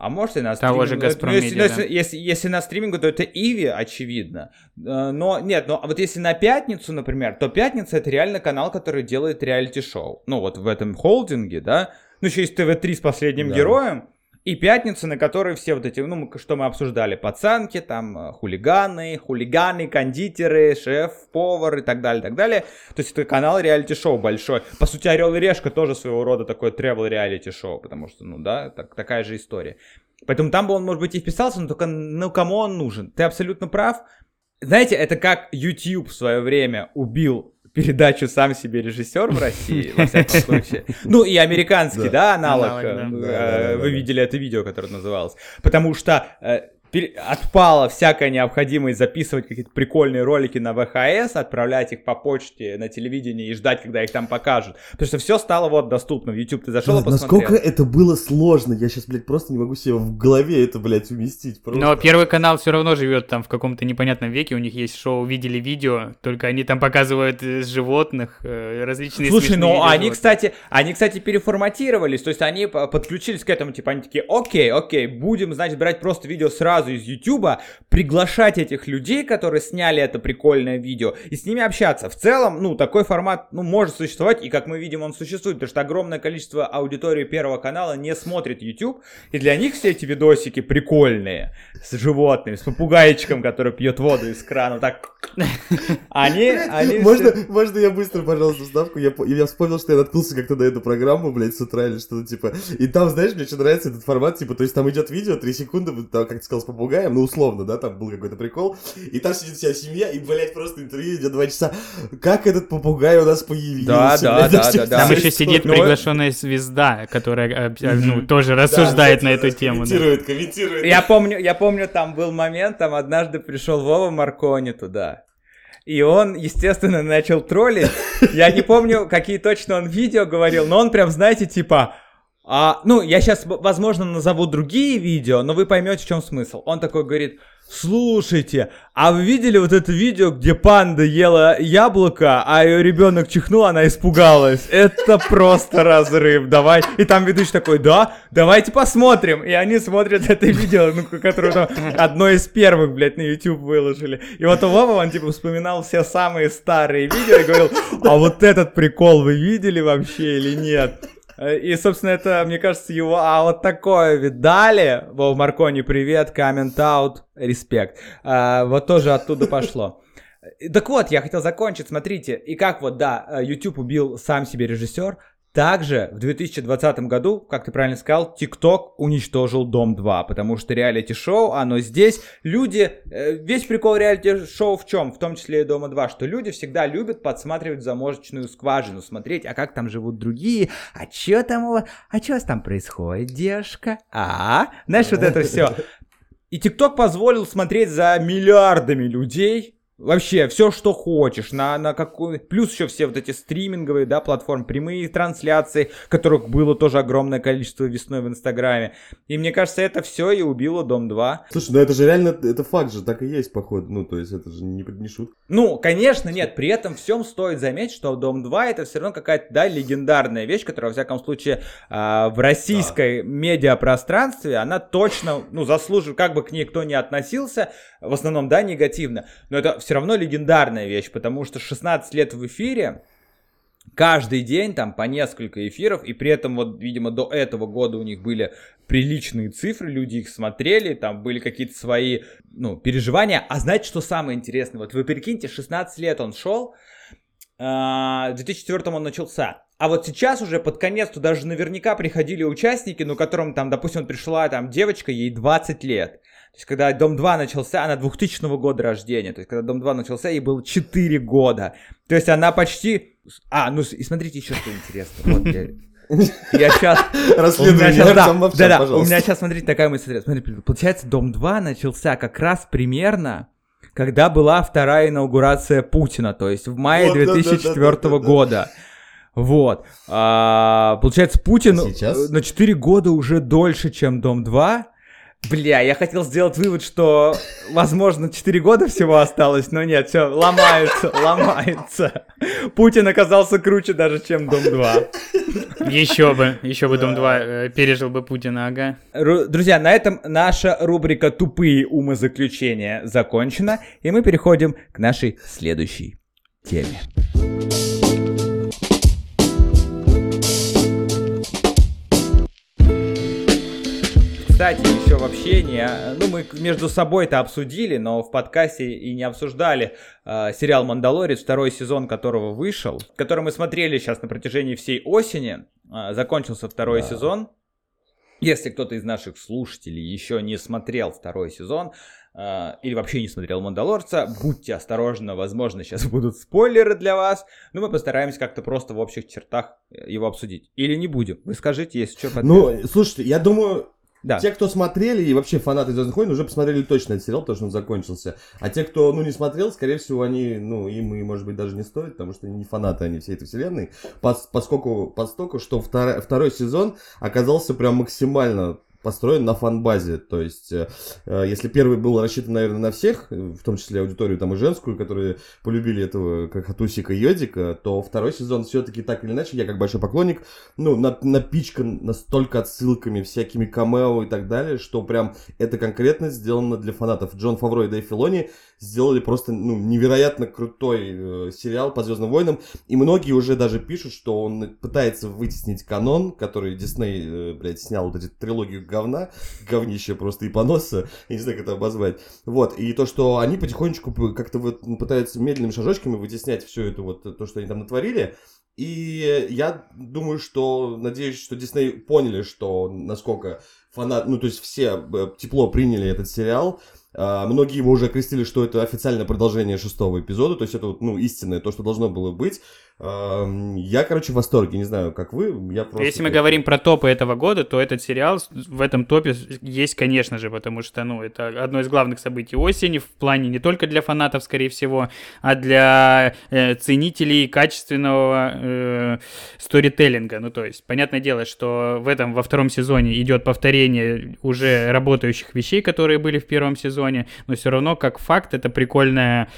[SPEAKER 1] А может и на
[SPEAKER 2] Того
[SPEAKER 1] стриминг.
[SPEAKER 2] же
[SPEAKER 1] Ну,
[SPEAKER 2] «Газпром»
[SPEAKER 1] ну, если,
[SPEAKER 2] Медиа,
[SPEAKER 1] если, если, если на стримингу, то это Иви, очевидно. Э, Но нет, но вот если на пятницу, например, то пятница это реально канал, который делает реалити-шоу. Ну вот в этом холдинге, да. Ну еще есть ТВ-3 с последним
[SPEAKER 3] Да.
[SPEAKER 1] героем. И пятница, на которой все вот эти, ну, что мы обсуждали, пацанки, там, э, хулиганы, хулиганы, кондитеры, шеф-повар и так далее, так далее. То есть это канал реалити-шоу большой. По сути, Орел и Решка тоже своего рода такое travel реалити-шоу, потому что, ну да, так- такая же история. Поэтому там бы он, может быть, и вписался, но только, ну, кому он нужен? Ты абсолютно прав. Знаете, это как YouTube в свое время убил передачу «Сам себе режиссер» в России, во всяком случае. Ну, и американский,
[SPEAKER 3] Да.
[SPEAKER 1] аналог. Вы видели это видео, которое называлось. Потому что э, отпала всякая необходимость записывать какие-то прикольные ролики на ВХС, отправлять их по почте на телевидение и ждать, когда их там покажут. Потому что все стало вот доступно. В YouTube ты зашел и
[SPEAKER 3] Да,
[SPEAKER 1] посмотрел.
[SPEAKER 3] насколько это было сложно, я сейчас, блядь, просто не могу себе в голове это, блядь, уместить. Просто.
[SPEAKER 2] Но Первый канал все равно живет там в каком-то непонятном веке. У них есть шоу «Видели видео», только они там показывают э, животных, э, различные
[SPEAKER 1] Слушай, ну они,
[SPEAKER 2] животных.
[SPEAKER 1] кстати, они, кстати, переформатировались, то есть они по- подключились к этому, типа, они такие, окей, окей, будем, значит, брать просто видео сразу из Ютуба, приглашать этих людей, которые сняли это прикольное видео, и с ними общаться. В целом, ну, такой формат, ну, может существовать, и, как мы видим, он существует, потому что огромное количество аудитории Первого канала не смотрит YouTube, и для них все эти видосики прикольные, с животными, с попугайчиком, который пьет воду из крана, так, они, они...
[SPEAKER 3] Можно,
[SPEAKER 1] все-
[SPEAKER 3] можно я быстро, пожалуйста, вставку? Я, я вспомнил, что я наткнулся как-то на эту программу, блядь, с утра или что-то типа. И там, знаешь, мне очень нравится этот формат, типа, то есть там идет видео, 3 секунды, там, как ты сказал, с попугаем, ну, условно, да, там был какой-то прикол. И там сидит вся семья, и, блядь, просто интервью идет 2 часа. Как этот попугай у нас появился?
[SPEAKER 1] Да, да,
[SPEAKER 3] блядь,
[SPEAKER 1] да, да, да.
[SPEAKER 2] Там еще сидит приглашенная звезда, которая э, э, ну, тоже
[SPEAKER 3] Да,
[SPEAKER 2] рассуждает на эту тему.
[SPEAKER 3] Комментирует, комментирует.
[SPEAKER 1] Я помню, я помню, там был момент, там однажды пришел Вова Маркони туда. И он, естественно, начал троллить. Я не помню, какие точно он видео говорил, но он прям, знаете, типа... а, ну, я сейчас, возможно, назову другие видео, но вы поймете, в чем смысл. Он такой говорит, слушайте, а вы видели вот это видео, где панда ела яблоко, а ее ребенок чихнул, она испугалась? Это просто разрыв, давай. И там ведущий такой, да, давайте посмотрим. И они смотрят это видео, ну, которое там одно из первых, блядь, на YouTube выложили. И вот у Вова, он типа вспоминал все самые старые видео и говорил, а вот этот прикол вы видели вообще или нет? Э, И, собственно, это, мне кажется, его... А вот такое видали? Вов Маркони, привет, коммент аут, респект. А, вот тоже оттуда пошло. Э, Так вот, я хотел закончить, смотрите. И как вот, да, YouTube убил сам себе режиссер, также в 2020 году, как ты правильно сказал, TikTok уничтожил Дом 2, потому что реалити-шоу, оно здесь. Люди, э, весь прикол реалити-шоу в чем? В том числе и Дома 2, что люди всегда любят подсматривать заморочную скважину, смотреть, а как там живут другие, а чё там у вас, а чё у вас там происходит, девушка? А, знаешь, вот это все. И ТикТок позволил смотреть за миллиардами людей. Вообще, все, что хочешь, на, на какой... Плюс еще все вот эти стриминговые, да, платформы, прямые трансляции, которых было тоже огромное количество весной в Инстаграме. И мне кажется, это все и убило Дом 2.
[SPEAKER 3] Слушай, ну это же реально, это факт же, так и есть, походу. Ну, то есть это же не, не шутка.
[SPEAKER 1] Ну, конечно, нет, при этом всем стоит заметить, что Дом 2 это все равно какая-то, да, легендарная вещь, которая, во всяком случае, а, в российской медиапространстве, она точно, ну, заслуживает, как бы к ней кто ни относился, в основном, да, негативно, но это все равно легендарная вещь, потому что 16 лет в эфире, каждый день там по несколько эфиров, и при этом вот, видимо, до этого года у них были приличные цифры, люди их смотрели, там были какие-то свои, ну, переживания. А знаете, что самое интересное? Вот вы прикиньте, 16 лет он шел, а, в 2004 он начался. А вот сейчас уже под конец туда даже наверняка приходили участники, ну, которым там, допустим, пришла там девочка, ей 20 лет. То есть, когда Дом 2 начался, она 2000 года рождения. То есть, когда Дом 2 начался, ей было 4 года. То есть, она почти... А, ну, и смотрите еще что интересно. Вот я... Я сейчас...
[SPEAKER 3] Расследование
[SPEAKER 1] да,
[SPEAKER 3] Артем Мовчан,
[SPEAKER 1] да, да, у меня сейчас, смотрите, такая мысль. Смотри, получается, Дом 2 начался как раз примерно, когда была вторая инаугурация Путина, то есть в мае
[SPEAKER 3] Вот, да, да, да,
[SPEAKER 1] 2004
[SPEAKER 3] да, да, да.
[SPEAKER 1] года. Вот. А, получается, Путин
[SPEAKER 3] Сейчас?
[SPEAKER 1] э, на 4 года уже дольше, чем Дом 2. Бля, я хотел сделать вывод, что, возможно, 4 года всего осталось, но нет, все, ломается, ломается. Путин оказался круче даже, чем Дом 2.
[SPEAKER 2] Еще бы, еще бы Дом 2 э, пережил бы Путина, ага.
[SPEAKER 1] Ру- Друзья, на этом наша рубрика «Тупые умозаключения» закончена, и мы переходим к нашей следующей теме. Кстати, еще в общении, э, ну мы между собой это обсудили, но в подкасте и не обсуждали э, сериал «Мандалорец», второй сезон которого вышел, который мы смотрели сейчас на протяжении всей осени, Э, закончился второй
[SPEAKER 3] Да.
[SPEAKER 1] сезон. Если кто-то из наших слушателей еще не смотрел второй сезон или вообще не смотрел «Мандалорца», будьте осторожны, возможно, сейчас будут спойлеры для вас, но мы постараемся как-то просто в общих чертах э, его обсудить. Или не будем. Вы скажите, если что.
[SPEAKER 3] Ну, слушайте, я думаю,
[SPEAKER 1] да.
[SPEAKER 3] те, кто смотрели и вообще фанаты Звездных войн, уже посмотрели точно этот сериал, потому что он закончился. А те, кто, ну, не смотрел, скорее всего, они, ну, им и, может быть, даже не стоит, потому что не фанаты они всей этой вселенной. Пос- поскольку, поскольку, что втор- второй сезон оказался прям максимально построен на фан-базе, то есть, э, э, если первый был рассчитан, наверное, на всех, э, в том числе аудиторию там и женскую, которые полюбили этого как Хатусика и Йодика, то второй сезон все-таки так или иначе, я как большой поклонник, ну, на- напичкан настолько отсылками, всякими камео и так далее, что прям это конкретно сделано для фанатов. Джон Фавро и Дэйв Филони сделали просто, ну, невероятно крутой э, сериал по Звездным войнам, и многие уже даже пишут, что он пытается вытеснить канон, который Дисней, э, блядь, снял вот эти трилогию говна, говнище просто и поноса, я не знаю, как это обозвать. Вот, и то, что они потихонечку как-то вот пытаются медленными шажочками вытеснять все это вот, то, что они там натворили, и я думаю, что, надеюсь, что Дисней поняли, что насколько фанат, ну, то есть все э, тепло приняли этот сериал. А, Многие его уже окрестили, что это официальное продолжение шестого эпизода, то есть это, ну, истинное, то, что должно было быть. Я, короче, в восторге, не знаю, как вы, я просто...
[SPEAKER 2] Если мы говорим про топы этого года, то этот сериал в этом топе есть, конечно же, потому что, ну, это одно из главных событий осени в плане не только для фанатов, скорее всего, а для э, ценителей качественного э, сторителлинга. Ну, то есть, понятное дело, что в этом, во втором сезоне идет повторение уже работающих вещей, которые были в первом сезоне, но все равно, как факт, это прикольная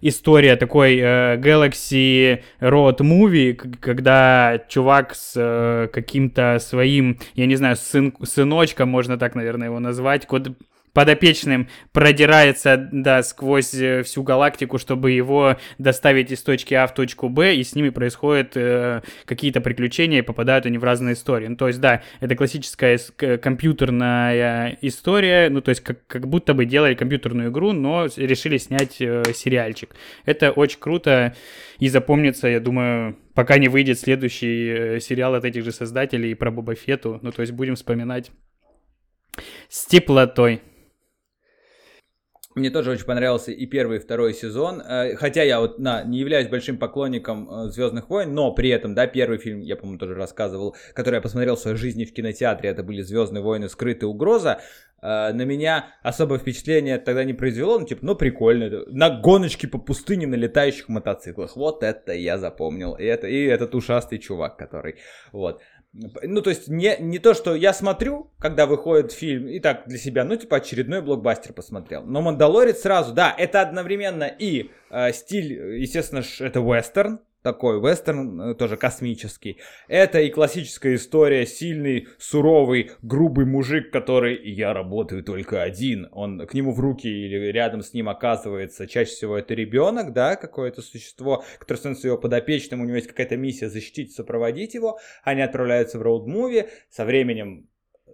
[SPEAKER 2] история такой э, Galaxy Road Movie, когда чувак с э, каким-то своим, я не знаю, сын, сыночком, можно так, наверное, его назвать, код- подопечным продирается, да, сквозь э, всю галактику, чтобы его доставить из точки А в точку Б, и с ними происходят э, какие-то приключения, и попадают они в разные истории. Ну, то есть, да, это классическая компьютерная история, ну, то есть, как, как будто бы делали компьютерную игру, но решили снять э, сериальчик. Это очень круто и запомнится, я думаю, пока не выйдет следующий э, сериал от этих же создателей про Боба Фетту. Ну, то есть, будем вспоминать с теплотой.
[SPEAKER 1] Мне тоже очень понравился и первый, и второй сезон. Э, Хотя я вот на, не являюсь большим поклонником Звездных войн, но при этом, да, первый фильм, я, по-моему, тоже рассказывал, который я посмотрел в своей жизни в кинотеатре, это были Звездные войны, скрытая угроза. Э, На меня особое впечатление тогда не произвело, ну, типа, ну, прикольно. На гоночке по пустыне на летающих мотоциклах. Вот это я запомнил. И, это, и этот ушастый чувак, который, вот. Ну, то есть, не, не то, что я смотрю, когда выходит фильм, и так для себя, ну, типа, очередной блокбастер посмотрел. Но «Мандалорец» сразу, да, это одновременно и э, стиль, естественно, ж, это вестерн, такой вестерн, э, тоже космический. Это и классическая история, сильный, суровый, грубый мужик, который «я работаю только один». Он к нему в руки или рядом с ним оказывается, чаще всего это ребенок, да, какое-то существо, которое становится его подопечным, у него есть какая-то миссия защитить, сопроводить его. Они отправляются в роуд-муви, со временем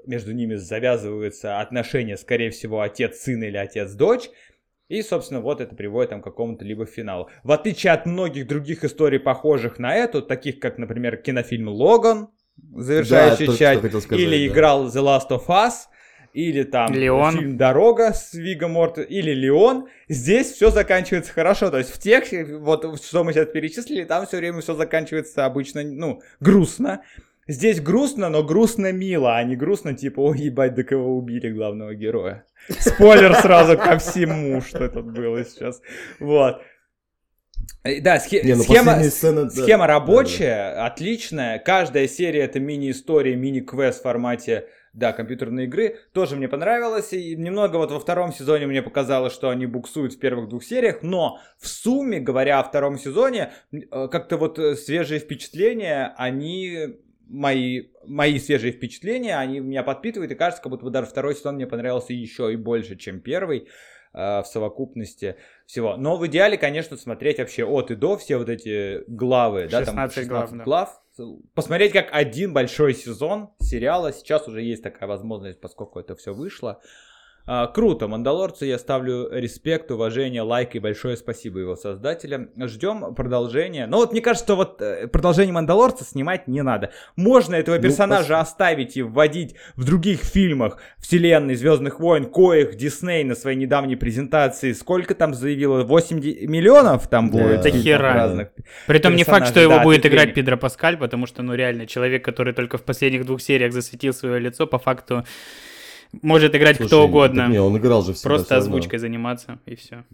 [SPEAKER 1] между ними завязываются отношения, скорее всего, отец-сын или отец-дочь. И, собственно, вот это приводит там к какому-то либо финалу. В отличие от многих других историй, похожих на эту, таких как, например, кинофильм «Логан», завершающая
[SPEAKER 3] что
[SPEAKER 1] часть,
[SPEAKER 3] хотел сказать,
[SPEAKER 1] или
[SPEAKER 3] да.
[SPEAKER 1] играл The Last of Us, или там
[SPEAKER 2] Леон.
[SPEAKER 1] фильм «Дорога» с Виго Морт, или «Леон». Здесь все заканчивается хорошо. То есть в тех, вот что мы сейчас перечислили, там все время все заканчивается обычно, ну, грустно. Здесь грустно, но грустно мило, а не грустно типа, ой, ебать, до кого убили главного героя. Спойлер сразу ко всему, что тут было сейчас. Вот. Э, Да, схе-
[SPEAKER 3] Не, ну
[SPEAKER 1] схема,
[SPEAKER 3] сцена, да.
[SPEAKER 1] схема рабочая, отличная. Каждая серия это мини-история, мини-квест в формате, да, компьютерной игры. Тоже мне понравилось. И немного вот во втором сезоне мне показалось, что они буксуют в первых двух сериях. Но в сумме, говоря о втором сезоне, э, как-то вот э, свежие впечатления, они мои, мои свежие впечатления, они меня подпитывают, и кажется, как будто бы даже второй сезон мне понравился еще и больше, чем первый э, в совокупности всего. Но в идеале, конечно, смотреть вообще от и до все вот эти главы, да, там
[SPEAKER 2] 16 глав, да.
[SPEAKER 1] глав. Посмотреть как один большой сезон сериала. Сейчас уже есть такая возможность, поскольку это все вышло. А, круто, Мандалорцы, я ставлю респект, уважение, лайк и большое спасибо его создателям. Ждем продолжения. Но вот мне кажется, что вот э, продолжение Мандалорца снимать не надо. Можно этого
[SPEAKER 3] Ну,
[SPEAKER 1] персонажа оставить и вводить в других фильмах вселенной Звездных войн, коих Дисней на своей недавней презентации, сколько там заявило, 8 ди- миллионов там
[SPEAKER 3] Да.
[SPEAKER 1] будет?
[SPEAKER 3] Да
[SPEAKER 2] хера.
[SPEAKER 1] разных.
[SPEAKER 2] Притом не факт, что его
[SPEAKER 1] да,
[SPEAKER 2] будет играть
[SPEAKER 1] время.
[SPEAKER 2] Педро Паскаль, потому что, ну, реально, человек, который только в последних двух сериях засветил свое лицо, по факту может играть
[SPEAKER 3] Слушай,
[SPEAKER 2] кто угодно.
[SPEAKER 3] Не, он играл же всегда
[SPEAKER 2] Просто
[SPEAKER 3] равно.
[SPEAKER 2] озвучкой заниматься, и все.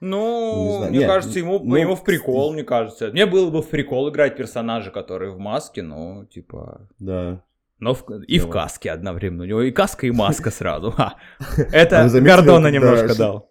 [SPEAKER 1] Ну,
[SPEAKER 3] Не знаю.
[SPEAKER 1] мне
[SPEAKER 3] Не,
[SPEAKER 1] кажется, ему,
[SPEAKER 3] ну,
[SPEAKER 1] ему в прикол, мне кажется. Мне было бы в прикол играть персонажа, который в маске, ну, типа...
[SPEAKER 3] Да.
[SPEAKER 1] Но в- и в каске одновременно. У него и каска, и маска сразу. Это
[SPEAKER 3] заметили,
[SPEAKER 1] Гордона немножко дал.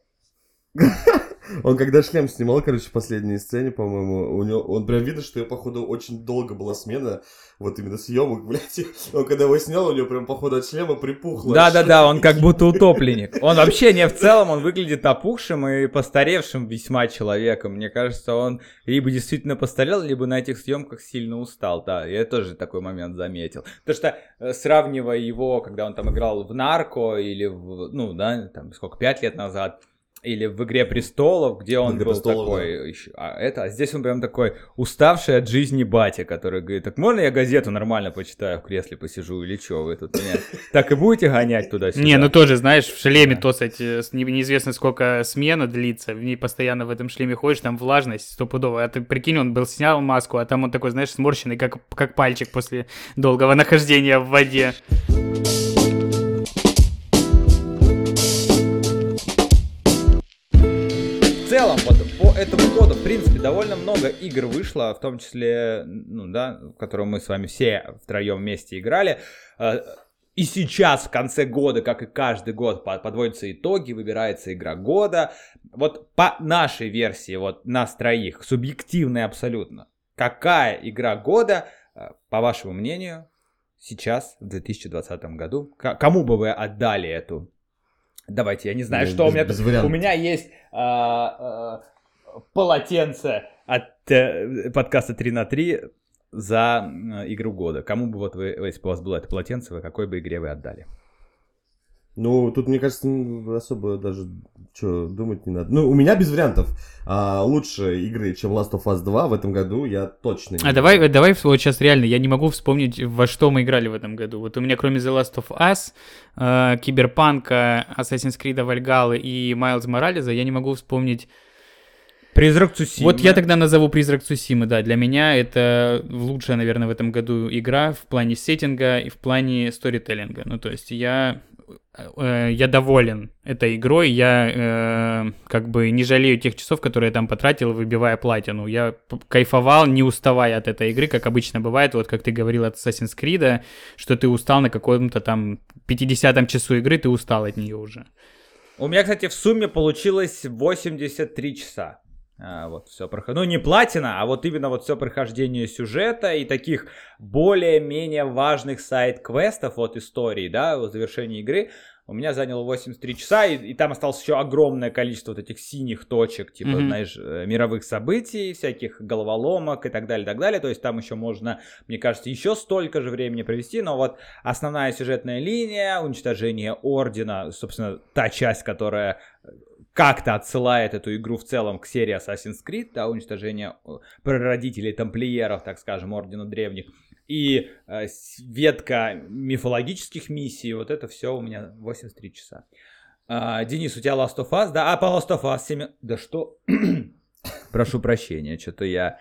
[SPEAKER 3] Он когда шлем снимал, короче, в последней сцене, по-моему, у него, он прям видно, что его, походу, очень долго была смена, вот именно съемок, блядь. Он когда его снял, у него прям, походу, от шлема припухло.
[SPEAKER 1] Да-да-да, он как будто утопленник. Он вообще не в целом, он выглядит опухшим и постаревшим весьма человеком. Мне кажется, он либо действительно постарел, либо на этих съемках сильно устал. Да, я тоже такой момент заметил. Потому что, э, сравнивая его, когда он там играл в «Нарко» или в, ну, да, там, сколько, пять лет назад, или в «Игре престолов», где он
[SPEAKER 3] «Игре
[SPEAKER 1] был
[SPEAKER 3] престолов»,
[SPEAKER 1] такой, ещё- а, это, а здесь он прям такой уставший от жизни батя, который говорит, так можно я газету нормально почитаю, в кресле посижу или что вы тут меня так и будете гонять туда-сюда?
[SPEAKER 2] Не, ну тоже, знаешь, в шлеме тосать э, с- не- неизвестно сколько смена длится, в ней постоянно в этом шлеме ходишь, там влажность стопудовая. А ты прикинь, он был снял маску, а там он такой, знаешь, сморщенный, как, как пальчик после долгого нахождения в воде.
[SPEAKER 1] В этому году, в принципе, довольно много игр вышло, в том числе, ну да, в котором мы с вами все втроем вместе играли. Э, И сейчас, в конце года, как и каждый год, по- подводятся итоги, выбирается игра года. Вот по нашей версии, вот нас троих, субъективной абсолютно, какая игра года, э, по вашему мнению, сейчас, в 2020 году, кому бы вы отдали эту? Давайте, я не знаю,
[SPEAKER 3] Без-
[SPEAKER 1] что у меня...
[SPEAKER 3] без.
[SPEAKER 1] У меня есть а, а, полотенце от э, подкаста 3 на 3 за э, игру года. Кому бы вот вы, если бы у вас было это полотенце, вы какой бы игре вы отдали?
[SPEAKER 3] Ну, тут, мне кажется, особо даже что думать не надо. Ну, у меня без вариантов. А, лучше игры, чем Last of Us 2 в этом году я точно не
[SPEAKER 2] А давай, давай вот сейчас реально, я не могу вспомнить, во что мы играли в этом году. Вот у меня кроме The Last of Us, э, Киберпанка, Assassin's Creed Valhalla и Майлз Морализа, я не могу вспомнить
[SPEAKER 1] Призрак Цусимы.
[SPEAKER 2] Вот я тогда назову Призрак Цусимы, да. Для меня это лучшая, наверное, в этом году игра в плане сеттинга и в плане сторителлинга. Ну, то есть я, э, я доволен этой игрой, я э, как бы не жалею тех часов, которые я там потратил, выбивая платину. Я кайфовал, не уставая от этой игры, как обычно бывает, вот как ты говорил от Assassin's Creed, что ты устал на каком-то там 50-м часу игры, ты устал от нее уже.
[SPEAKER 1] У меня, кстати, в сумме получилось 83 часа. А, вот все проход... Ну, не платина, а вот именно вот все прохождение сюжета и таких более-менее важных сайт-квестов от истории, да, в завершении игры. У меня заняло 83 часа, и, и там осталось еще огромное количество вот этих синих точек, типа,
[SPEAKER 2] Мгм.
[SPEAKER 1] знаешь, э, мировых событий, всяких головоломок и так далее, так далее. То есть там еще можно, мне кажется, еще столько же времени провести, но вот основная сюжетная линия, уничтожение Ордена, собственно, та часть, которая э, как-то отсылает эту игру в целом к серии Assassin's Creed, да, уничтожение э, прародителей тамплиеров, так скажем, Ордена Древних, и э, ветка мифологических миссий, вот это все у меня 83 часа. А, Денис, у тебя Last of Us, да? А, по Last of Us 7... Да что? Прошу прощения, что-то я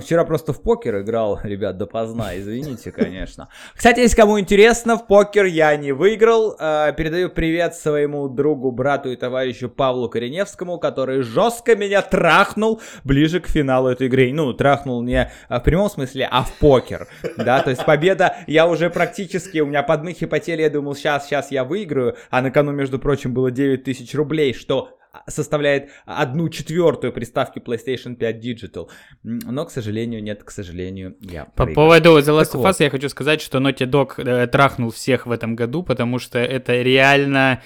[SPEAKER 1] Вчера просто в покер играл, ребят, допоздна, извините, конечно. Кстати, если кому интересно, в покер я не выиграл. А, Передаю привет своему другу, брату и товарищу Павлу Кореневскому, который жестко меня трахнул ближе к финалу этой игры. Ну, трахнул не а, в прямом смысле, а в покер. Да, то есть победа, я уже практически, у меня подмыхи потели, я думал, сейчас, сейчас я выиграю. А на кону, между прочим, было 9 тысяч рублей, что составляет одну четвертую приставки PlayStation 5 Digital. Но, к сожалению, нет, к сожалению, я
[SPEAKER 2] По
[SPEAKER 1] проиграл.
[SPEAKER 2] поводу The Last
[SPEAKER 1] Так
[SPEAKER 2] of Us я хочу сказать, что Naughty Dog э, трахнул всех в этом году, потому что это реально...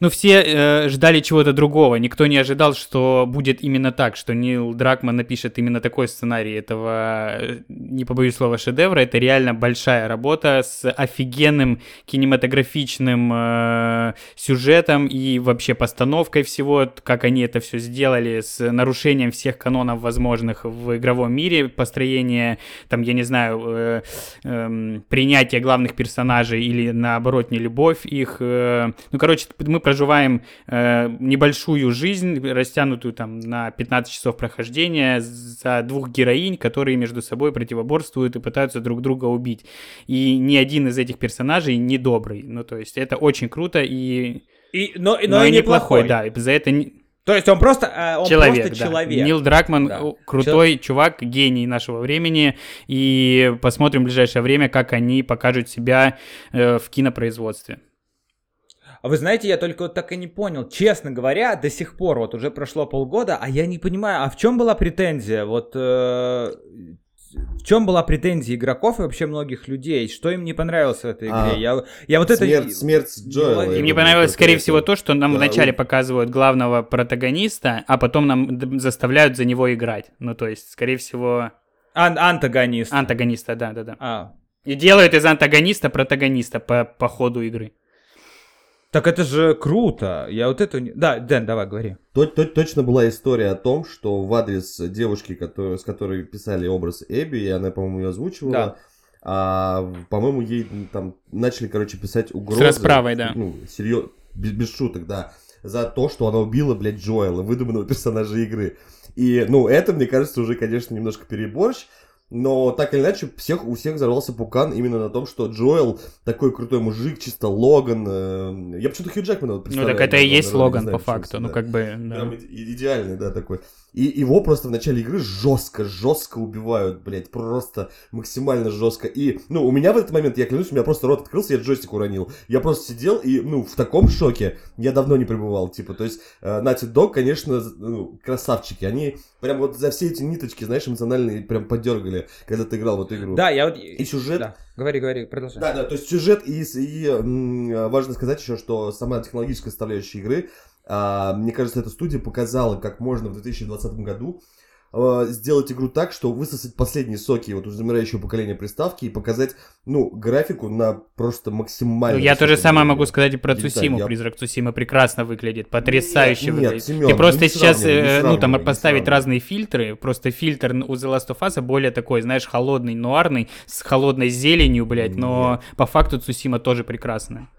[SPEAKER 2] Ну, все э, ждали чего-то другого. Никто не ожидал, что будет именно так, что Нил Дракман напишет именно такой сценарий этого, э, не побоюсь слова, шедевра. Это реально большая работа с офигенным кинематографичным э, сюжетом и вообще постановкой всего, как они это все сделали, с нарушением всех канонов возможных в игровом мире, построение, там, я не знаю, э, эм, принятие главных персонажей или наоборот не любовь их. э, ну, короче, мы проживаем э, небольшую жизнь, растянутую там на 15 часов прохождения за двух героинь, которые между собой противоборствуют и пытаются друг друга убить. И ни один из этих персонажей не добрый. Ну, то есть это очень круто и...
[SPEAKER 1] И, но, но,
[SPEAKER 2] Но
[SPEAKER 1] и
[SPEAKER 2] и неплохой,
[SPEAKER 1] неплохой.
[SPEAKER 2] да. И за это не-
[SPEAKER 1] То есть он просто, э, он
[SPEAKER 2] человек,
[SPEAKER 1] просто
[SPEAKER 2] да.
[SPEAKER 1] человек.
[SPEAKER 2] Нил Дракман
[SPEAKER 1] Да.
[SPEAKER 2] крутой чувак, гений нашего времени. И посмотрим в ближайшее время, как они покажут себя э, в кинопроизводстве.
[SPEAKER 1] А вы знаете, я только вот так и не понял. Честно говоря, до сих пор, вот уже прошло полгода, а я не понимаю, а в чем была претензия? Вот э, в чем была претензия игроков и вообще многих людей? Что им не понравилось в этой игре?
[SPEAKER 3] А,
[SPEAKER 1] я, я вот это...
[SPEAKER 3] Смерть, смерть Джоэла.
[SPEAKER 1] И
[SPEAKER 3] я
[SPEAKER 2] И мне
[SPEAKER 3] думаю,
[SPEAKER 2] понравилось, скорее
[SPEAKER 3] это.
[SPEAKER 2] всего, то, что нам
[SPEAKER 3] Да,
[SPEAKER 2] вначале
[SPEAKER 3] у-
[SPEAKER 2] показывают главного протагониста, а потом нам заставляют за него играть. Ну, то есть, скорее всего,
[SPEAKER 1] Ан- антагонист.
[SPEAKER 2] антагониста, да-да-да.
[SPEAKER 1] А,
[SPEAKER 2] И делают из антагониста протагониста по, по ходу игры.
[SPEAKER 1] Так это же круто. Я вот не- Да, Дэн, давай, говори.
[SPEAKER 3] То- то- точно была история о том, что в адрес девушки, с которой писали образ Эбби, и она, по-моему, ее озвучивала,
[SPEAKER 1] Да.
[SPEAKER 3] а, по-моему, ей там начали, короче, писать угрозы.
[SPEAKER 2] расправой, да.
[SPEAKER 3] Ну, серьезно, без, без шуток, да. За то, что она убила, блядь, Джоэла, выдуманного персонажа игры. И, ну, это, мне кажется, уже, конечно, немножко переборщ. Но так или иначе, всех, у всех взорвался пукан именно на том, что Джоэл такой крутой мужик, чисто Логан. э, я почему-то Хью Джекмана вот
[SPEAKER 2] Ну,
[SPEAKER 3] представляю.
[SPEAKER 2] так это и есть слоган,
[SPEAKER 3] знаю,
[SPEAKER 2] по факту. Ну,
[SPEAKER 3] да.
[SPEAKER 2] как бы, да.
[SPEAKER 3] Прям иде- идеальный, да, такой. И его просто в начале игры жестко, жестко убивают, блядь, просто максимально жестко. И, ну, у меня в этот момент, я клянусь, у меня просто рот открылся, я джойстик уронил. Я просто сидел и, ну, в таком шоке я давно не пребывал, типа, то есть, э, Naughty Dog, конечно, ну, красавчики, они прям вот за все эти ниточки, знаешь, эмоциональные прям подергали, когда ты играл в эту игру.
[SPEAKER 1] Да, я вот...
[SPEAKER 3] И сюжет,
[SPEAKER 1] Да, говори, говори, продолжай.
[SPEAKER 3] да, да, то есть сюжет и, и м, важно сказать еще, что сама технологическая составляющая игры, мне кажется, эта студия показала, как можно в 2020 году а, сделать игру так, что высосать последние соки вот уже замирающего поколения приставки и показать, ну, графику на просто максимально...
[SPEAKER 2] Ну, я то же самое могу сказать и про Цусиму.
[SPEAKER 3] я-
[SPEAKER 2] Призрак Цусимы прекрасно выглядит, потрясающе
[SPEAKER 3] Нет, нет,
[SPEAKER 2] выглядит.
[SPEAKER 3] Семён,
[SPEAKER 2] Ты
[SPEAKER 3] ну
[SPEAKER 2] просто
[SPEAKER 3] не
[SPEAKER 2] сейчас,
[SPEAKER 3] сравнивай, не
[SPEAKER 2] э, ну, там
[SPEAKER 3] сравнивай,
[SPEAKER 2] поставить
[SPEAKER 3] сравнивай.
[SPEAKER 2] разные фильтры, просто фильтр у The Last of Us более такой, знаешь, холодный, нуарный, с холодной зеленью, блядь, но по факту Цусима тоже прекрасная.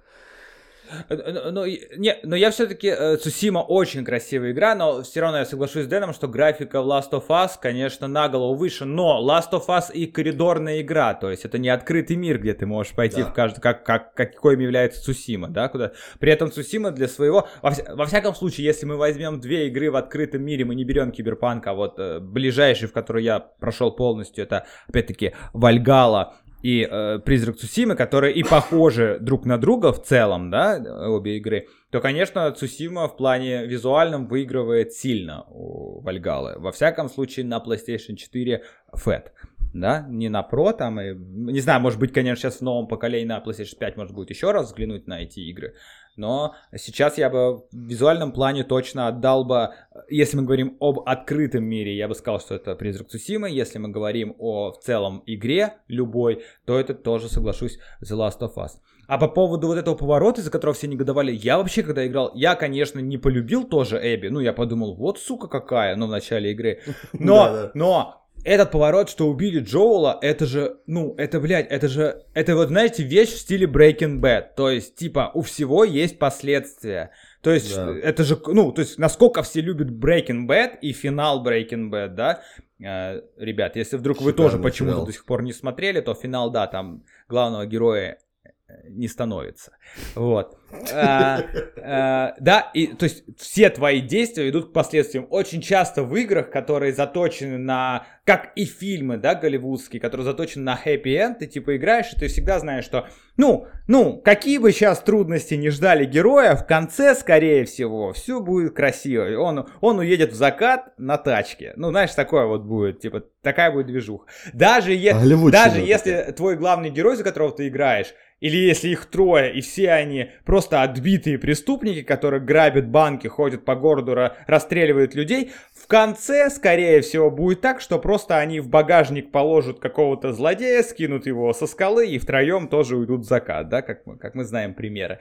[SPEAKER 1] Э, Ну, не, но я все-таки Цусима очень красивая игра, но все равно я соглашусь с Дэном, что графика в Last of Us, конечно, на голову выше, но Last of Us и коридорная игра, то есть это не открытый мир, где ты можешь пойти
[SPEAKER 3] Да.
[SPEAKER 1] в каждый, как, как, какой является Цусима, да, куда. При этом Цусима для своего, во, во всяком случае, если мы возьмем две игры в открытом мире, мы не берем Киберпанк, а вот э, ближайший, в который я прошел полностью, это опять-таки Вальгала и э, Призрак Цусимы, которые и похожи друг на друга в целом, да, обе игры, то, конечно, Цусима в плане визуальном выигрывает сильно у Вальгалы. Во всяком случае, на PlayStation 4 FAT. Да, не на Pro там, и, не знаю, может быть, конечно, сейчас в новом поколении на PlayStation 5 может будет еще раз взглянуть на эти игры, но сейчас я бы в визуальном плане точно отдал бы, если мы говорим об открытом мире, я бы сказал, что это Призрак Цусимы, если мы говорим о в целом игре любой, то это тоже соглашусь The Last of Us. А по поводу вот этого поворота, из-за которого все негодовали, я вообще, когда играл, я, конечно, не полюбил тоже Эбби, ну, я подумал, вот сука какая, ну, в начале игры, но, но, этот поворот, что убили Джоула, это же, ну, это, блядь, это же, это вот, знаете, вещь в стиле Breaking Bad. То есть, типа, у всего есть последствия. То есть,
[SPEAKER 3] Да.
[SPEAKER 1] это же, ну, то есть, насколько все любят Breaking Bad и финал Breaking Bad, да? Э, ребят, если вдруг вы тоже
[SPEAKER 3] Шикарный
[SPEAKER 1] почему-то до сих пор не смотрели, то финал, да, там главного героя э, не становится. Вот. А, а, Да, и то есть все твои действия идут к последствиям. Очень часто в играх, которые заточены на, как и фильмы, да, голливудские, которые заточены на хэппи-энд, ты типа играешь, и ты всегда знаешь, что, ну, ну, какие бы сейчас трудности не ждали героя, в конце, скорее всего, все будет красиво. И Он, он уедет в закат на тачке. Ну, знаешь, такое вот будет, типа, такая будет движуха. Даже, е- даже если твой главный герой, за которого ты играешь, или если их трое, и все они просто отбитые преступники, которые грабят банки, ходят по городу, ра- расстреливают людей, в конце, скорее всего, будет так, что просто они в багажник положат какого-то злодея, скинут его со скалы и втроем тоже уйдут в закат, да, как мы, как мы знаем примеры.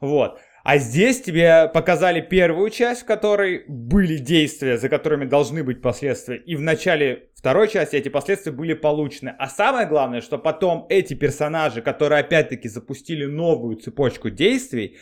[SPEAKER 1] Вот. А здесь тебе показали первую часть, в которой были действия, за которыми должны быть последствия. И в начале второй части эти последствия были получены. А самое главное, что потом эти персонажи, которые опять-таки запустили новую цепочку действий,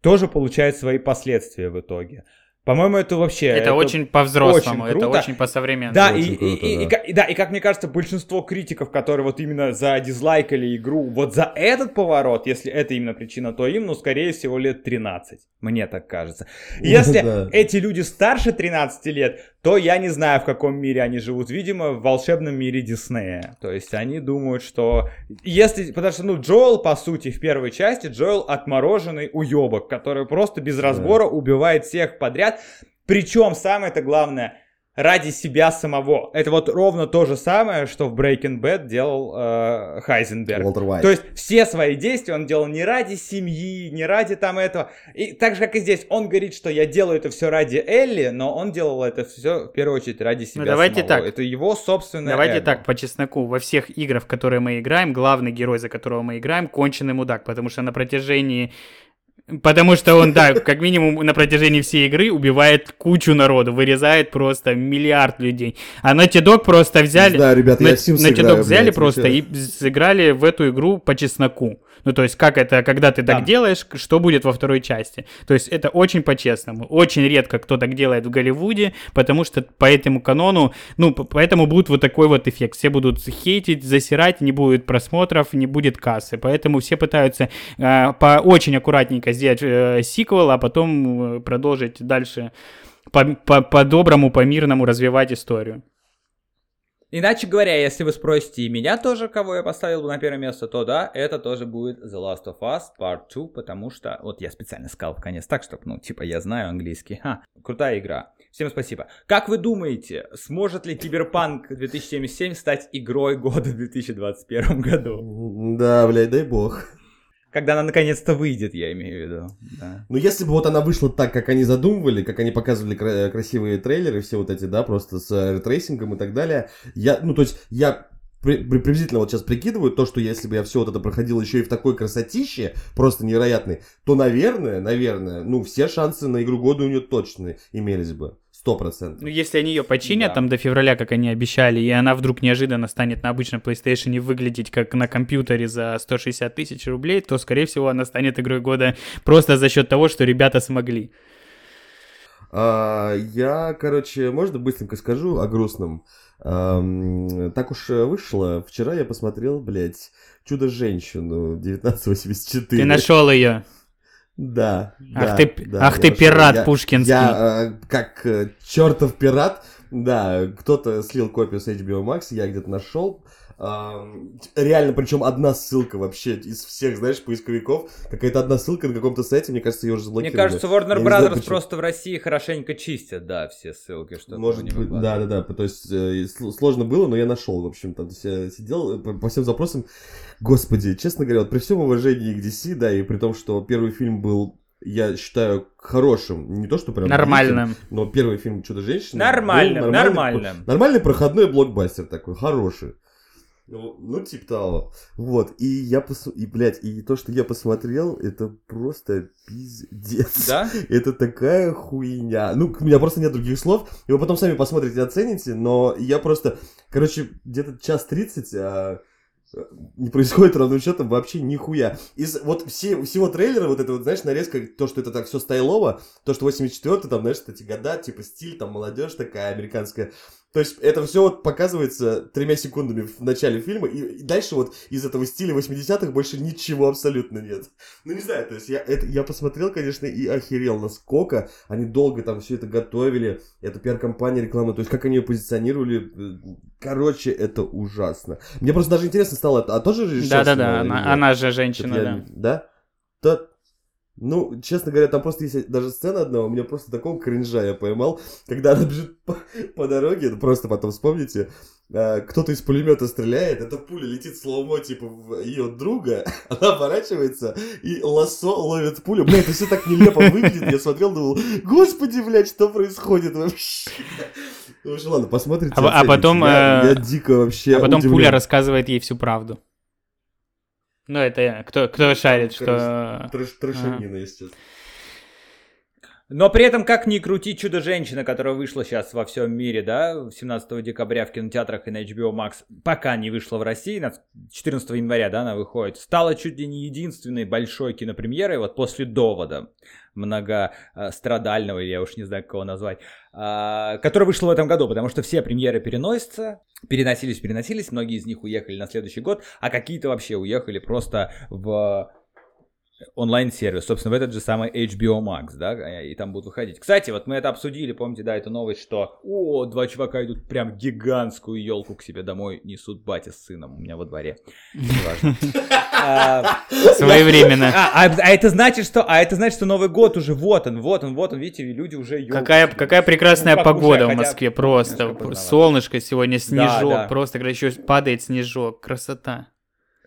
[SPEAKER 1] тоже получают свои последствия в итоге. По-моему, это вообще...
[SPEAKER 2] Это, очень по-взрослому,
[SPEAKER 1] очень
[SPEAKER 2] это очень по-современному.
[SPEAKER 1] Да, и,
[SPEAKER 3] Очень
[SPEAKER 1] и-
[SPEAKER 3] круто,
[SPEAKER 1] и- и
[SPEAKER 3] да.
[SPEAKER 1] и да, и как мне кажется, большинство критиков, которые вот именно за дизлайкали игру, вот за этот поворот, если это именно причина, то им, ну, скорее всего, лет 13. Мне так кажется. Если
[SPEAKER 3] Да.
[SPEAKER 1] эти люди старше 13 лет, то я не знаю, в каком мире они живут. Видимо, в волшебном мире Диснея. То есть они думают, что... Если... Потому что, ну, Джоэл, по сути, в первой части, Джоэл отмороженный уебок, который просто без разбора убивает всех подряд. Причем, самое-то главное, ради себя самого. Это вот ровно то же самое, что в Breaking Bad делал э, Хайзенберг.
[SPEAKER 3] Уолтер Уайт.
[SPEAKER 1] То есть все свои действия он делал не ради семьи, не ради там этого. И так же, как и здесь, он говорит, что я делаю это все ради Элли, но он делал это все в первую очередь ради себя
[SPEAKER 2] Ну, давайте
[SPEAKER 1] самого.
[SPEAKER 2] так.
[SPEAKER 1] Это его собственное
[SPEAKER 2] Давайте
[SPEAKER 1] эго.
[SPEAKER 2] так, по чесноку, во всех играх, в которые мы играем, главный герой, за которого мы играем, конченый мудак, потому что на протяжении... Потому что он, да, как минимум на протяжении всей игры убивает кучу народу, вырезает просто миллиард людей. А Naughty Dog просто взяли...
[SPEAKER 3] Да, ребят, я
[SPEAKER 2] На-
[SPEAKER 3] Sims
[SPEAKER 2] Naughty Dog взяли
[SPEAKER 3] блядь,
[SPEAKER 2] просто и сыграли в эту игру по чесноку. Ну, то есть, как это, когда ты так
[SPEAKER 1] Да.
[SPEAKER 2] делаешь, что будет во второй части. То есть, это очень по-честному. Очень редко кто так делает в Голливуде, потому что по этому канону, ну, поэтому будет вот такой вот эффект. Все будут хейтить, засирать, не будет просмотров, не будет кассы. Поэтому все пытаются э, по очень аккуратненько сделать э, сиквел, а потом э, продолжить дальше по- по- по-доброму, по-мирному развивать историю.
[SPEAKER 1] Иначе говоря, если вы спросите и меня тоже, кого я поставил бы на первое место, то да, это тоже будет The Last of Us Part 2, потому что, вот я специально сказал в конец так, чтобы, ну, типа, я знаю английский. Ха, крутая игра. Всем спасибо. Как вы думаете, сможет ли Киберпанк 2077 стать игрой года в 2021 году?
[SPEAKER 3] Да, блядь, дай бог.
[SPEAKER 1] Когда она наконец-то выйдет, я имею в виду. Да.
[SPEAKER 3] Ну, если бы вот она вышла так, как они задумывали, как они показывали кра- красивые трейлеры, все вот эти, да, просто с э, рейтрейсингом и так далее, я, ну, то есть, я при- при- приблизительно вот сейчас прикидываю то, что если бы я все вот это проходил еще и в такой красотище, просто невероятной, то, наверное, наверное, ну, все шансы на игру года у нее точно имелись бы. Сто процентов.
[SPEAKER 2] Ну, если они ее починят
[SPEAKER 1] Да.
[SPEAKER 2] там до февраля, как они обещали, и она вдруг неожиданно станет на обычном PlayStation выглядеть как на компьютере за 160 тысяч рублей, то, скорее всего, она станет игрой года просто за счет того, что ребята смогли.
[SPEAKER 3] А, я, короче, можно быстренько скажу о грустном. Ам, так уж вышло. Вчера я посмотрел, блядь, Чудо-женщину 1984.
[SPEAKER 2] Ты нашел ее.
[SPEAKER 3] Да.
[SPEAKER 2] Ах
[SPEAKER 3] да,
[SPEAKER 2] ты
[SPEAKER 3] да,
[SPEAKER 2] ах ты пират
[SPEAKER 3] Я-
[SPEAKER 2] пушкинский.
[SPEAKER 3] Я, э, как э, чертов пират, да, кто-то слил копию с HBO Max, я где-то нашел. Реально, причем одна ссылка вообще из всех, знаешь, поисковиков. Какая-то одна ссылка на каком-то сайте, мне кажется, ее уже
[SPEAKER 1] Мне
[SPEAKER 3] заблокировали.
[SPEAKER 1] кажется, Warner
[SPEAKER 3] знаю,
[SPEAKER 1] Brothers
[SPEAKER 3] почему.
[SPEAKER 1] просто в России хорошенько чистят, да, все ссылки, что
[SPEAKER 3] Может быть, да, да, да. То есть э, сл- сложно было, но я нашел, в общем, там то есть я сидел э, по, по всем запросам. Господи, честно говоря, вот при всем уважении к DC, да, и при том, что первый фильм был, я считаю, хорошим, не то, что прям...
[SPEAKER 2] Нормально.
[SPEAKER 3] великим, Но первый фильм «Чудо-женщина»
[SPEAKER 1] Нормально,
[SPEAKER 3] был
[SPEAKER 1] нормально.
[SPEAKER 3] Нормальный проходной блокбастер такой, хороший. Ну, ну, типа того. Вот, и я пос... и, блядь, и то, что я посмотрел, это просто пиздец.
[SPEAKER 1] Да?
[SPEAKER 3] Это такая хуйня. Ну, у меня просто нет других слов. И вы потом сами посмотрите, оцените. Но я просто, короче, где-то час тридцать а, не происходит ровным счетом вообще нихуя. Из вот все, всего трейлера, вот это вот, знаешь, нарезка, то, что это так все стайлово, то, что 84-й, там, знаешь, эти года, типа стиль, там, молодежь такая американская, то есть это все вот показывается тремя секундами в начале фильма, и, и дальше вот из этого стиля 80-х больше ничего абсолютно нет. Ну, не знаю, то есть я, это, я посмотрел, конечно, и охерел, насколько они долго там все это готовили, это пиар-компания рекламная, то есть как они ее позиционировали, короче, это ужасно. Мне просто даже интересно стало, а тоже режиссер
[SPEAKER 2] Да-да-да, она, она же женщина,
[SPEAKER 3] я,
[SPEAKER 2] да.
[SPEAKER 3] Да? Ну, честно говоря, там просто есть даже сцена одна, у меня просто такого кринжа я поймал, когда она бежит по, по дороге, ну, просто потом вспомните, э, кто-то из пулемета стреляет, эта пуля летит слоумо, типа, в ее друга, она оборачивается, и лосо ловит пулю. Бля, это все так нелепо выглядит, я смотрел, думал, господи, блядь, что происходит вообще? Ну, ладно, посмотрите.
[SPEAKER 2] А, а потом...
[SPEAKER 3] Я, э, я дико вообще
[SPEAKER 2] А потом
[SPEAKER 3] удивлен.
[SPEAKER 2] пуля рассказывает ей всю правду. Ну, это кто, кто шарит, что...
[SPEAKER 3] Трэш, трэшанина, если честно.
[SPEAKER 1] Но при этом, как ни крути «Чудо-женщина», которая вышла сейчас во всем мире, да, 17 декабря в кинотеатрах и на HBO Max, пока не вышла в России, 14 января, да, она выходит, стала чуть ли не единственной большой кинопремьерой вот после «Довода» многострадального, я уж не знаю, как его назвать, а, которая вышла в этом году, потому что все премьеры переносятся, переносились, переносились, многие из них уехали на следующий год, а какие-то вообще уехали просто в онлайн-сервис, собственно, в этот же самый HBO Max, да, и там будут выходить. Кстати, вот мы это обсудили, помните, да, эту новость, что, о, два чувака идут прям гигантскую елку к себе домой, несут батя с сыном у меня во дворе. Неважно. А,
[SPEAKER 2] Своевременно.
[SPEAKER 1] А, а, а это значит, что, а это значит, что Новый год уже вот он, вот он, вот он, видите, люди уже
[SPEAKER 2] Какая, какая прекрасная погода в Москве, просто. Солнышко сегодня, снежок, просто, когда еще падает снежок, красота.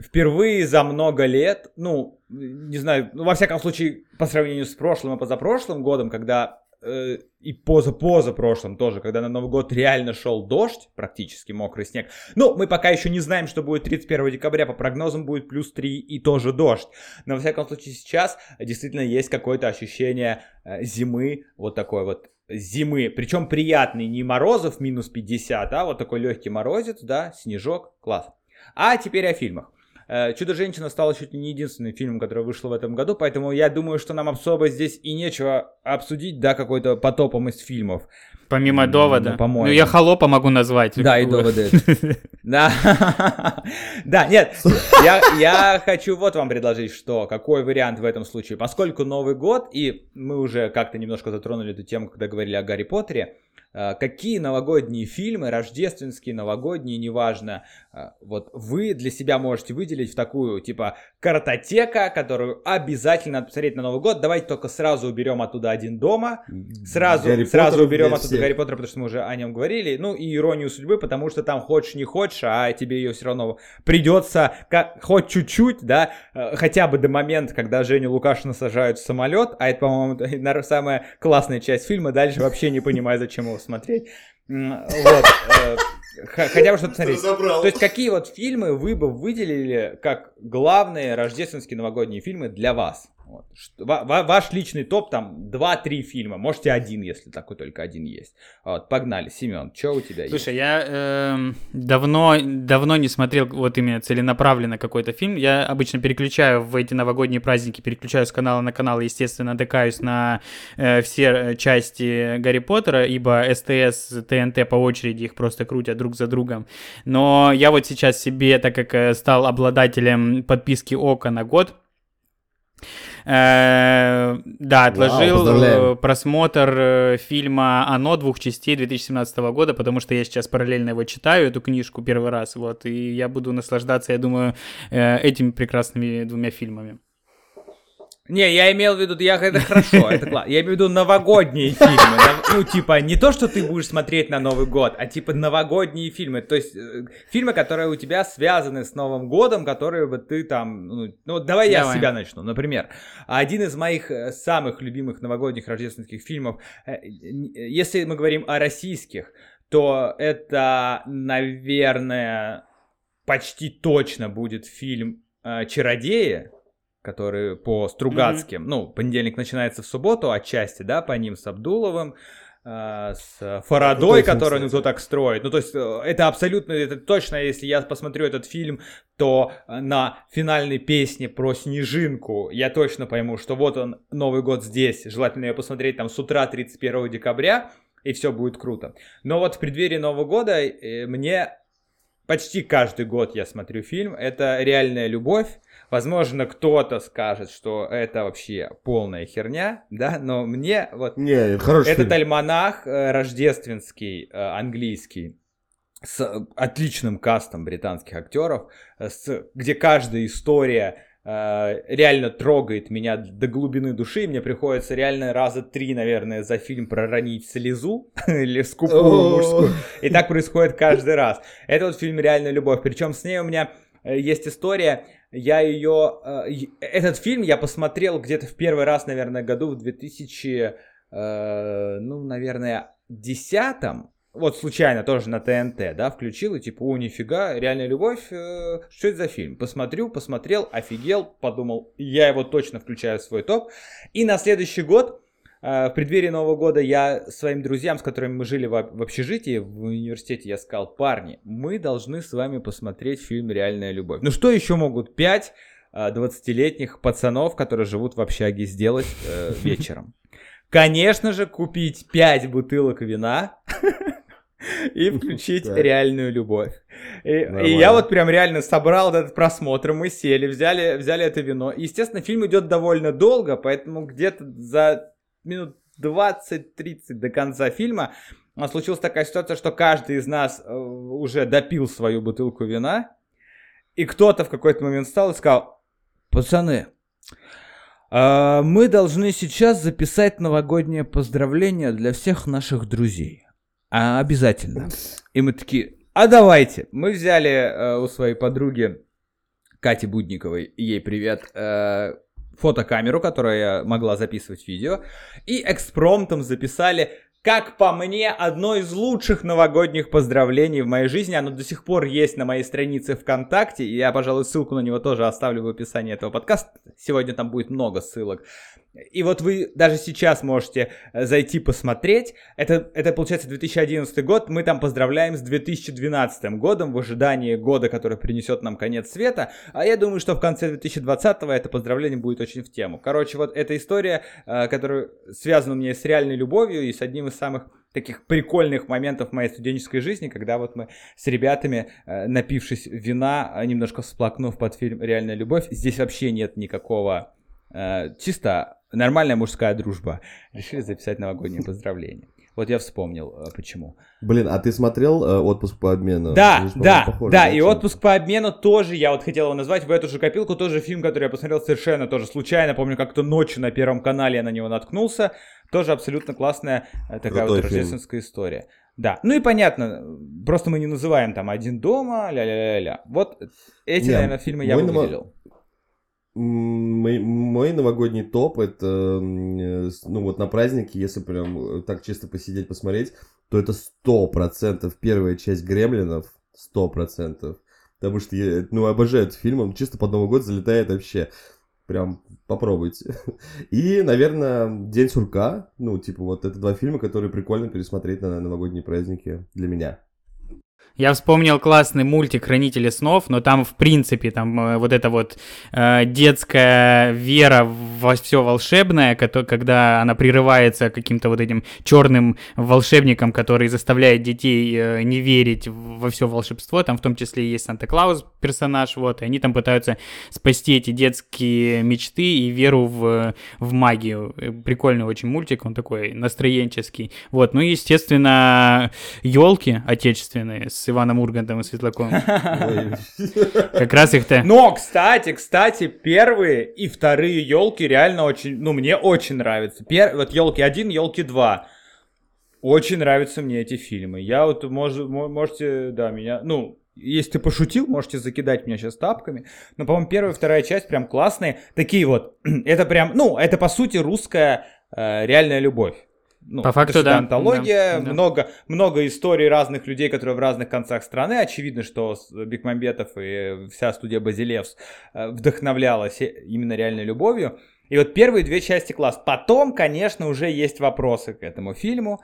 [SPEAKER 1] Впервые за много лет, ну, не знаю, ну, во всяком случае, по сравнению с прошлым и позапрошлым годом, когда э, и поза-позапрошлым тоже, когда на Новый год реально шел дождь, практически мокрый снег. Ну, мы пока еще не знаем, что будет 31 декабря, по прогнозам будет плюс 3 и тоже дождь. Но, во всяком случае, сейчас действительно есть какое-то ощущение э, зимы, вот такой вот зимы, причем приятный, не морозов минус 50, а вот такой легкий морозец, да, снежок, класс. А теперь о фильмах. Э, «Чудо-женщина» стала чуть ли не единственным фильмом, который вышел в этом году, поэтому я думаю, что нам особо здесь и нечего обсудить, да, какой-то потопом из фильмов.
[SPEAKER 2] Помимо довода.
[SPEAKER 1] ну, по-моему.
[SPEAKER 2] Ну, я холопа могу назвать.
[SPEAKER 1] Да, и доводы. Да, да, нет, я, хочу вот вам предложить, что какой вариант в этом случае, поскольку Новый год, и мы уже как-то немножко затронули эту тему, когда говорили о Гарри Поттере, какие новогодние фильмы, рождественские, новогодние, неважно, э, вот вы для себя можете выделить в такую, типа, картотека, которую обязательно надо посмотреть на Новый год, давайте только сразу уберем оттуда один дома, Сразу,
[SPEAKER 3] Гарри
[SPEAKER 1] сразу
[SPEAKER 3] Поттеров
[SPEAKER 1] уберем оттуда
[SPEAKER 3] всех.
[SPEAKER 1] Гарри Поттера, потому что мы уже о нем говорили. Ну и иронию судьбы, потому что там хочешь не хочешь, а тебе ее все равно придется как, хоть чуть-чуть, да, э, хотя бы до момента, когда Женю Лукашина сажают в самолет, а это, по-моему, самая классная часть фильма, дальше вообще не понимаю, зачем его смотреть. Вот. э, Хотя бы что-то смотреть. То есть какие вот фильмы вы бы выделили как главные рождественские новогодние фильмы для вас? Вот. Что- ва- ва- ваш личный топ там 2-3 фильма, можете один, если такой только один есть. Вот, погнали, Семен, что у тебя есть?
[SPEAKER 2] Слушай, я эм, давно, давно не смотрел вот именно целенаправленно какой-то фильм. Я обычно переключаю в эти новогодние праздники, переключаю с канала на канал, естественно, натыкаюсь на э, все э, части Гарри Поттера, ибо СТС, ТНТ по очереди их просто крутят друг за другом. Но я вот сейчас себе, так как э, стал обладателем подписки ОКО на год, Э, Да, отложил э, просмотр э, фильма «Оно» двух частей 2017 года, потому что я сейчас параллельно его читаю, эту книжку первый раз, вот, и я буду наслаждаться, я думаю, этими прекрасными двумя фильмами.
[SPEAKER 1] Не, я имел в виду, я, это хорошо, это классно. Я имею в виду новогодние фильмы. Ну, типа, не то, что ты будешь смотреть на Новый год, а типа новогодние фильмы. То есть, э, фильмы, которые у тебя связаны с Новым годом, которые бы ты там... Ну, ну, давай я с себя начну. Например, один из моих э, самых любимых новогодних рождественских фильмов, э, н- если мы говорим о российских, то это, наверное, почти точно будет фильм э, «Чародеи», который по Стругацким, ну, понедельник начинается в субботу, отчасти, да, по ним с Абдуловым, э, с Фарадой, который ну, кто так строит. Ну, то есть, э, это абсолютно, это точно, если я посмотрю этот фильм, то на финальной песне про Снежинку я точно пойму, что вот он, Новый год здесь. Желательно ее посмотреть там с утра 31 декабря, и все будет круто. Но вот в преддверии Нового года мне почти каждый год я смотрю фильм. Это реальная любовь. Возможно, кто-то скажет, что это вообще полная херня, да, но мне вот
[SPEAKER 3] Не,
[SPEAKER 1] этот
[SPEAKER 3] фильм.
[SPEAKER 1] альманах э, рождественский, э, английский, с отличным кастом британских актеров, э, с, где каждая история э, реально трогает меня до глубины души. Мне приходится реально раза три, наверное, за фильм проронить слезу или скупую мужскую. И так происходит каждый раз. Это вот фильм «Реальная любовь». Причем с ней у меня э, есть история. Я ее... э, Этот фильм я посмотрел где-то в первый раз, наверное, году в 2000... э, Ну, наверное, десятом. Вот случайно тоже на ТНТ, да, включил и типа, о, нифига, реальная любовь, э, что это за фильм? Посмотрю, посмотрел, офигел, подумал, я его точно включаю в свой топ. И на следующий год, в преддверии Нового года, я своим друзьям, с которыми мы жили в, общежитии, в университете, я сказал, парни, мы должны с вами посмотреть фильм «Реальная любовь». Ну что еще могут пять э, 20-летних пацанов, которые живут в общаге, сделать э, вечером? Конечно же, купить 5 бутылок вина и включить реальную любовь. И, и я вот прям реально собрал этот просмотр, мы сели, взяли, взяли это вино. Естественно, фильм идет довольно долго, поэтому где-то за минут 20-30 до конца фильма а, случилась такая ситуация, что каждый из нас э, уже допил свою бутылку вина, и кто-то в какой-то момент встал и сказал, пацаны, а, мы должны сейчас записать новогоднее поздравление для всех наших друзей. А, обязательно. И мы такие, а давайте. Мы взяли э, у своей подруги Кати Будниковой, ей привет, э, фотокамеру, которая могла записывать видео, и экспромтом записали, как по мне, одно из лучших новогодних поздравлений в моей жизни. Оно до сих пор есть на моей странице ВКонтакте, и я, пожалуй, ссылку на него тоже оставлю в описании этого подкаста. Сегодня там будет много ссылок. И вот вы даже сейчас можете э, зайти посмотреть. Это, это получается 2011 год. Мы там поздравляем с 2012 годом в ожидании года, который принесет нам конец света. А я думаю, что в конце 2020 это поздравление будет очень в тему. Короче, вот эта история, э, которая связана у меня с реальной любовью и с одним из самых таких прикольных моментов моей студенческой жизни, когда вот мы с ребятами, э, напившись вина, э, немножко всплакнув под фильм «Реальная любовь», здесь вообще нет никакого э, чисто нормальная мужская дружба. Решили записать новогоднее поздравление. Вот я вспомнил, почему.
[SPEAKER 3] Блин, а ты смотрел отпуск по обмену?
[SPEAKER 1] Да,
[SPEAKER 3] Они ж, по-моему,
[SPEAKER 1] да, да, и отпуск по обмену тоже, я вот хотел его назвать в эту же копилку, тоже фильм, который я посмотрел совершенно тоже случайно, помню, как-то ночью на Первом канале я на него наткнулся, тоже абсолютно классная э, такая
[SPEAKER 3] Крутой
[SPEAKER 1] вот
[SPEAKER 3] фильм.
[SPEAKER 1] рождественская история. Да, ну и понятно, просто мы не называем там «Один дома», ля-ля-ля-ля. Вот эти,
[SPEAKER 3] Не,
[SPEAKER 1] наверное, фильмы я бы
[SPEAKER 3] намо-
[SPEAKER 1] выделил.
[SPEAKER 3] Мой, мой новогодний топ это, э, ну вот на празднике, если прям э, так чисто посидеть, посмотреть, то это сто процентов первая часть Гремлинов, сто процентов. Потому что я, ну, обожаю этот фильм, он чисто под Новый год залетает вообще. Прям попробуйте. И, наверное, День сурка. Ну, типа, вот это два фильма, которые прикольно пересмотреть на новогодние праздники для меня.
[SPEAKER 2] Я вспомнил классный мультик «Хранители снов», но там, в принципе, там э, вот эта вот э, детская вера во все волшебное, когда она прерывается каким-то вот этим черным волшебником, который заставляет детей э, не верить во все волшебство. Там в том числе есть Санта-Клаус персонаж, вот, и они там пытаются спасти эти детские мечты и веру в, в магию. Э, Прикольный очень мультик, он такой настроенческий. Вот, ну и, естественно, елки отечественные с Иваном Ургантом и Светлаковым.
[SPEAKER 3] Ой.
[SPEAKER 2] Как раз их-то...
[SPEAKER 1] Но, кстати, кстати, первые и вторые елки реально очень, ну, мне очень нравятся. Пер... Вот елки 1, елки 2. Очень нравятся мне эти фильмы. Я вот, мож... мо- можете, да, меня, ну, если ты пошутил, можете закидать меня сейчас тапками. Но, по-моему, первая и вторая часть прям классные. Такие вот, это прям, ну, это по сути русская э, реальная любовь. Ну,
[SPEAKER 2] По факту, да.
[SPEAKER 1] антология,
[SPEAKER 2] Да, да.
[SPEAKER 1] много, много историй разных людей, которые в разных концах страны. Очевидно, что Бекмамбетов и вся студия Базилевс э, вдохновлялась именно реальной любовью. И вот первые две части класс. Потом, конечно, уже есть вопросы к этому фильму.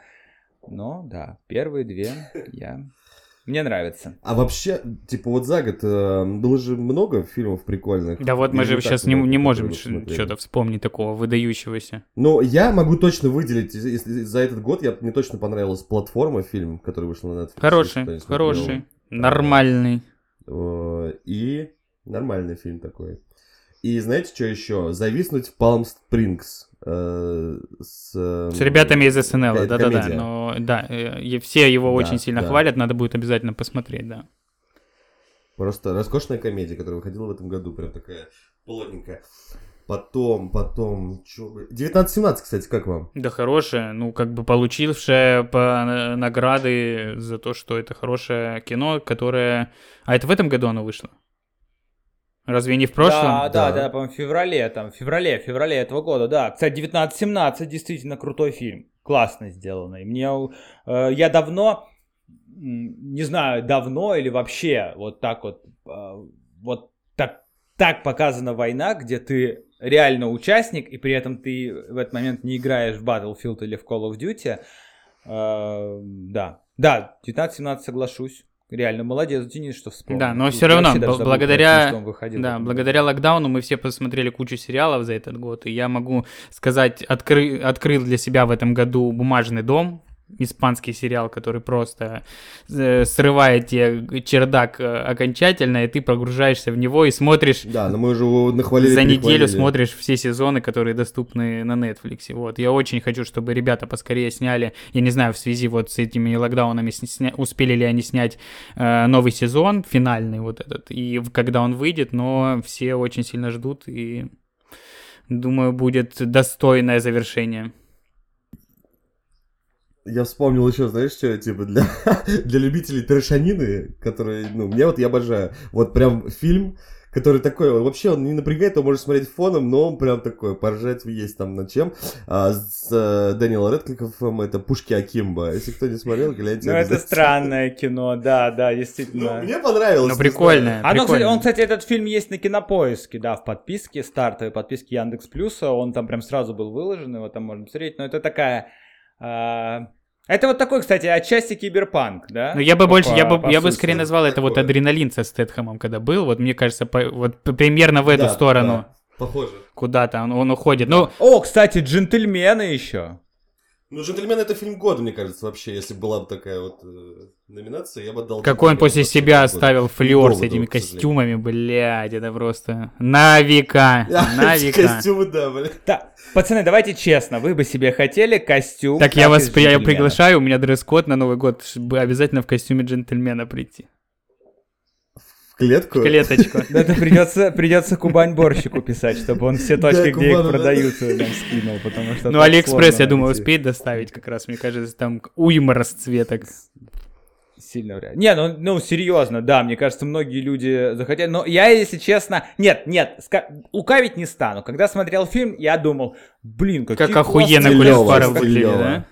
[SPEAKER 1] Но, да, первые две я... Мне нравится.
[SPEAKER 3] А вообще, типа вот за год э, было же много фильмов прикольных.
[SPEAKER 2] Да вот мы же сейчас не, не можем что-то вспомнить такого выдающегося.
[SPEAKER 3] Но я могу точно выделить, если за этот год я, мне точно понравилась «Платформа» фильм, который вышел на Netflix.
[SPEAKER 2] Хороший, хороший, нормальный.
[SPEAKER 3] Э, И нормальный фильм такой. И знаете, что еще? «Зависнуть в Палм Спрингс». э, С,
[SPEAKER 2] С ребятами из СНЛ, да-да-да. Но да, э, все его
[SPEAKER 3] Да,
[SPEAKER 2] очень сильно
[SPEAKER 3] да.
[SPEAKER 2] хвалят, надо будет обязательно посмотреть, да.
[SPEAKER 3] Просто роскошная комедия, которая выходила в этом году, прям такая плотненькая. Потом, потом, чё бы... 19-17, кстати, как вам?
[SPEAKER 2] Да хорошее, ну как бы получившее по награды за то, что это хорошее кино, которое... А это в этом году оно вышло? Разве не в прошлом?
[SPEAKER 1] Да, да,
[SPEAKER 3] Да.
[SPEAKER 1] да, по-моему, в феврале, там, в феврале, в феврале этого года, да. Кстати, 1917 действительно крутой фильм. Классно сделанный. Мне, э, я давно, не знаю, давно или вообще вот так вот, э, вот так, так показана война, где ты реально участник, и при этом ты в этот момент не играешь в Battlefield или в Call of Duty. Э, да, да, 1917 соглашусь. Реально, молодец, Денис, что вспомнил.
[SPEAKER 2] Да, но все равно, бл- благодаря-
[SPEAKER 1] выходил
[SPEAKER 2] Да, благодаря локдауну мы все посмотрели кучу сериалов за этот год, и я могу сказать, откры- открыл для себя в этом году «Бумажный дом», испанский сериал, который просто э, срывает тебе чердак э, окончательно, и ты прогружаешься в него и смотришь
[SPEAKER 3] Да, но мы уже его нахвалили.
[SPEAKER 2] за неделю смотришь все сезоны, которые доступны на Netflix. Вот. Я очень хочу, чтобы ребята поскорее сняли, я не знаю, в связи вот с этими локдаунами, сня- успели ли они снять э, новый сезон, финальный вот этот, и когда он выйдет, но все очень сильно ждут, и думаю, будет достойное завершение.
[SPEAKER 3] Я вспомнил еще, знаешь, что, типа, для, для любителей трешанины, которые, ну, мне вот я обожаю. Вот прям фильм, который такой, он вообще он не напрягает, его можно смотреть фоном, но он прям такой, поржать есть там над чем. А, с э, Дэниелом Редклиффом это «Пушки Акимба». Если кто не смотрел, гляньте.
[SPEAKER 1] Ну, это странное кино, да, да,
[SPEAKER 3] Ну,
[SPEAKER 1] действительно.
[SPEAKER 3] мне понравилось.
[SPEAKER 2] Ну, прикольное.
[SPEAKER 1] Оно, кстати,
[SPEAKER 2] прикольно.
[SPEAKER 1] он, кстати, этот фильм есть на Кинопоиске, да, в подписке, стартовой подписке Яндекс Плюса, он там прям сразу был выложен, его там можно посмотреть, но это такая... а, Это вот такой, кстати, отчасти киберпанк, да?
[SPEAKER 2] Ну, я бы
[SPEAKER 1] По-
[SPEAKER 2] больше, я бы,
[SPEAKER 1] по
[SPEAKER 2] я бы скорее назвал это вот адреналин со Стэтхэмом, когда был. Вот мне кажется, по- вот примерно в эту
[SPEAKER 3] Да,
[SPEAKER 2] сторону
[SPEAKER 3] да, похоже.
[SPEAKER 2] куда-то он, он уходит. Ну,
[SPEAKER 1] О, кстати, джентльмены еще.
[SPEAKER 3] Ну, «Джентльмен» это фильм года, мне кажется, вообще. Если была бы такая вот э, номинация, я бы отдал...
[SPEAKER 2] какой он после себя
[SPEAKER 3] года.
[SPEAKER 2] оставил флер с этими костюмами, блядь, это просто на века, на века.
[SPEAKER 3] Костюмы, да, блин.
[SPEAKER 1] Так, пацаны, давайте честно, вы бы себе хотели костюм...
[SPEAKER 2] Так я вас я приглашаю, у меня дресс-код на Новый год, чтобы обязательно в костюме джентльмена прийти.
[SPEAKER 3] Клетку.
[SPEAKER 2] В клеточку.
[SPEAKER 1] Да, это придется, придется Кубань борщику писать, чтобы он все точки, где их продаются, нам скинул, потому что...
[SPEAKER 2] Ну, Алиэкспресс, я думаю, успеет доставить как раз, мне кажется, там уйма расцветок.
[SPEAKER 1] Сильно вряд ли. Не, ну, ну, серьезно, да, мне кажется, многие люди захотели. Но я, если честно... Нет, нет, ска- лукавить не стану. Когда смотрел фильм, я думал, блин, какие
[SPEAKER 2] Как охуенно выглядит,
[SPEAKER 3] клёво.
[SPEAKER 2] да?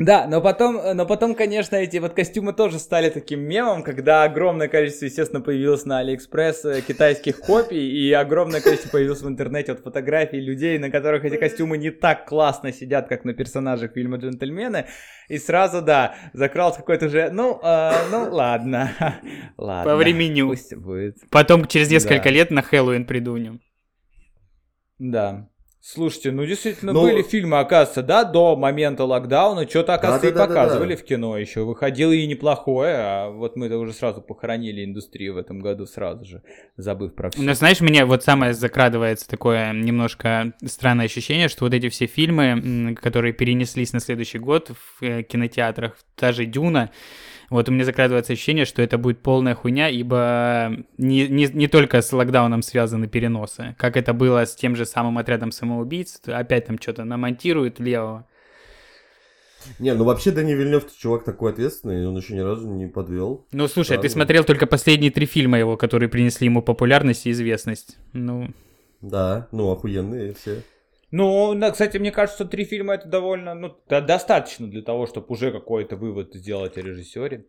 [SPEAKER 1] Да, но потом, но потом, конечно, эти вот костюмы тоже стали таким мемом, когда огромное количество, естественно, появилось на Алиэкспресс э, китайских копий, и огромное количество появилось в интернете вот фотографий людей, на которых эти костюмы не так классно сидят, как на персонажах фильма «Джентльмены», и сразу, да, закрался какой-то же, ну, э, ну, ладно, ладно.
[SPEAKER 2] По времени.
[SPEAKER 1] Пусть будет.
[SPEAKER 2] Потом через несколько
[SPEAKER 1] Да.
[SPEAKER 2] лет на Хэллоуин придумаем.
[SPEAKER 1] Да. Слушайте, ну действительно
[SPEAKER 3] Ну-
[SPEAKER 1] были фильмы, оказывается, да, до момента локдауна, что-то, оказывается, и
[SPEAKER 3] Да-да-да-да-да.
[SPEAKER 1] показывали в кино еще. Выходило и неплохое, а вот мы-то уже сразу похоронили индустрию в этом году сразу же, забыв про все.
[SPEAKER 2] Но знаешь, мне вот самое закрадывается такое немножко странное ощущение, что вот эти все фильмы, которые перенеслись на следующий год в э, кинотеатрах, та же Дюна, вот у меня закрадывается ощущение, что это будет полная хуйня, ибо не, не, не только с локдауном связаны переносы, как это было с тем же самым отрядом самоубийц, опять там что-то намонтируют левого.
[SPEAKER 3] Не, ну вообще Дани Вильнев чувак такой ответственный, он еще ни разу не подвел.
[SPEAKER 2] Ну, слушай,
[SPEAKER 3] Да,
[SPEAKER 2] ты смотрел только последние три фильма его, которые принесли ему популярность и известность. Ну,
[SPEAKER 3] Да, ну охуенные все.
[SPEAKER 1] Ну, кстати, мне кажется, три фильма это довольно, ну, достаточно для того, чтобы уже какой-то вывод сделать о режиссере.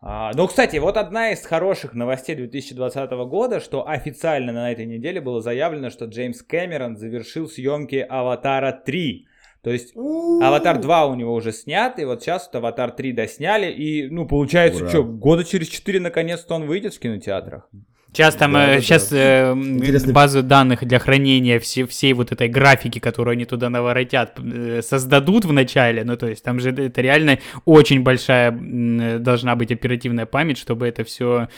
[SPEAKER 1] А, ну, кстати, вот одна из хороших новостей 2020 года, что официально на этой неделе было заявлено, что Джеймс Кэмерон завершил съемки «Аватара 3». То есть Аватар 2 у него уже снят, и вот сейчас вот Аватар 3 досняли, и, ну, получается,
[SPEAKER 3] Ура.
[SPEAKER 1] что, года через 4 наконец-то он выйдет в кинотеатрах.
[SPEAKER 2] Сейчас там,
[SPEAKER 3] Да,
[SPEAKER 2] э,
[SPEAKER 3] да,
[SPEAKER 2] сейчас
[SPEAKER 3] да.
[SPEAKER 2] э,
[SPEAKER 3] Интересно.
[SPEAKER 2] базу данных для хранения все, всей вот этой графики, которую они туда наворотят, э, создадут в начале. Ну, то есть там же это реально очень большая должна быть оперативная память, чтобы это все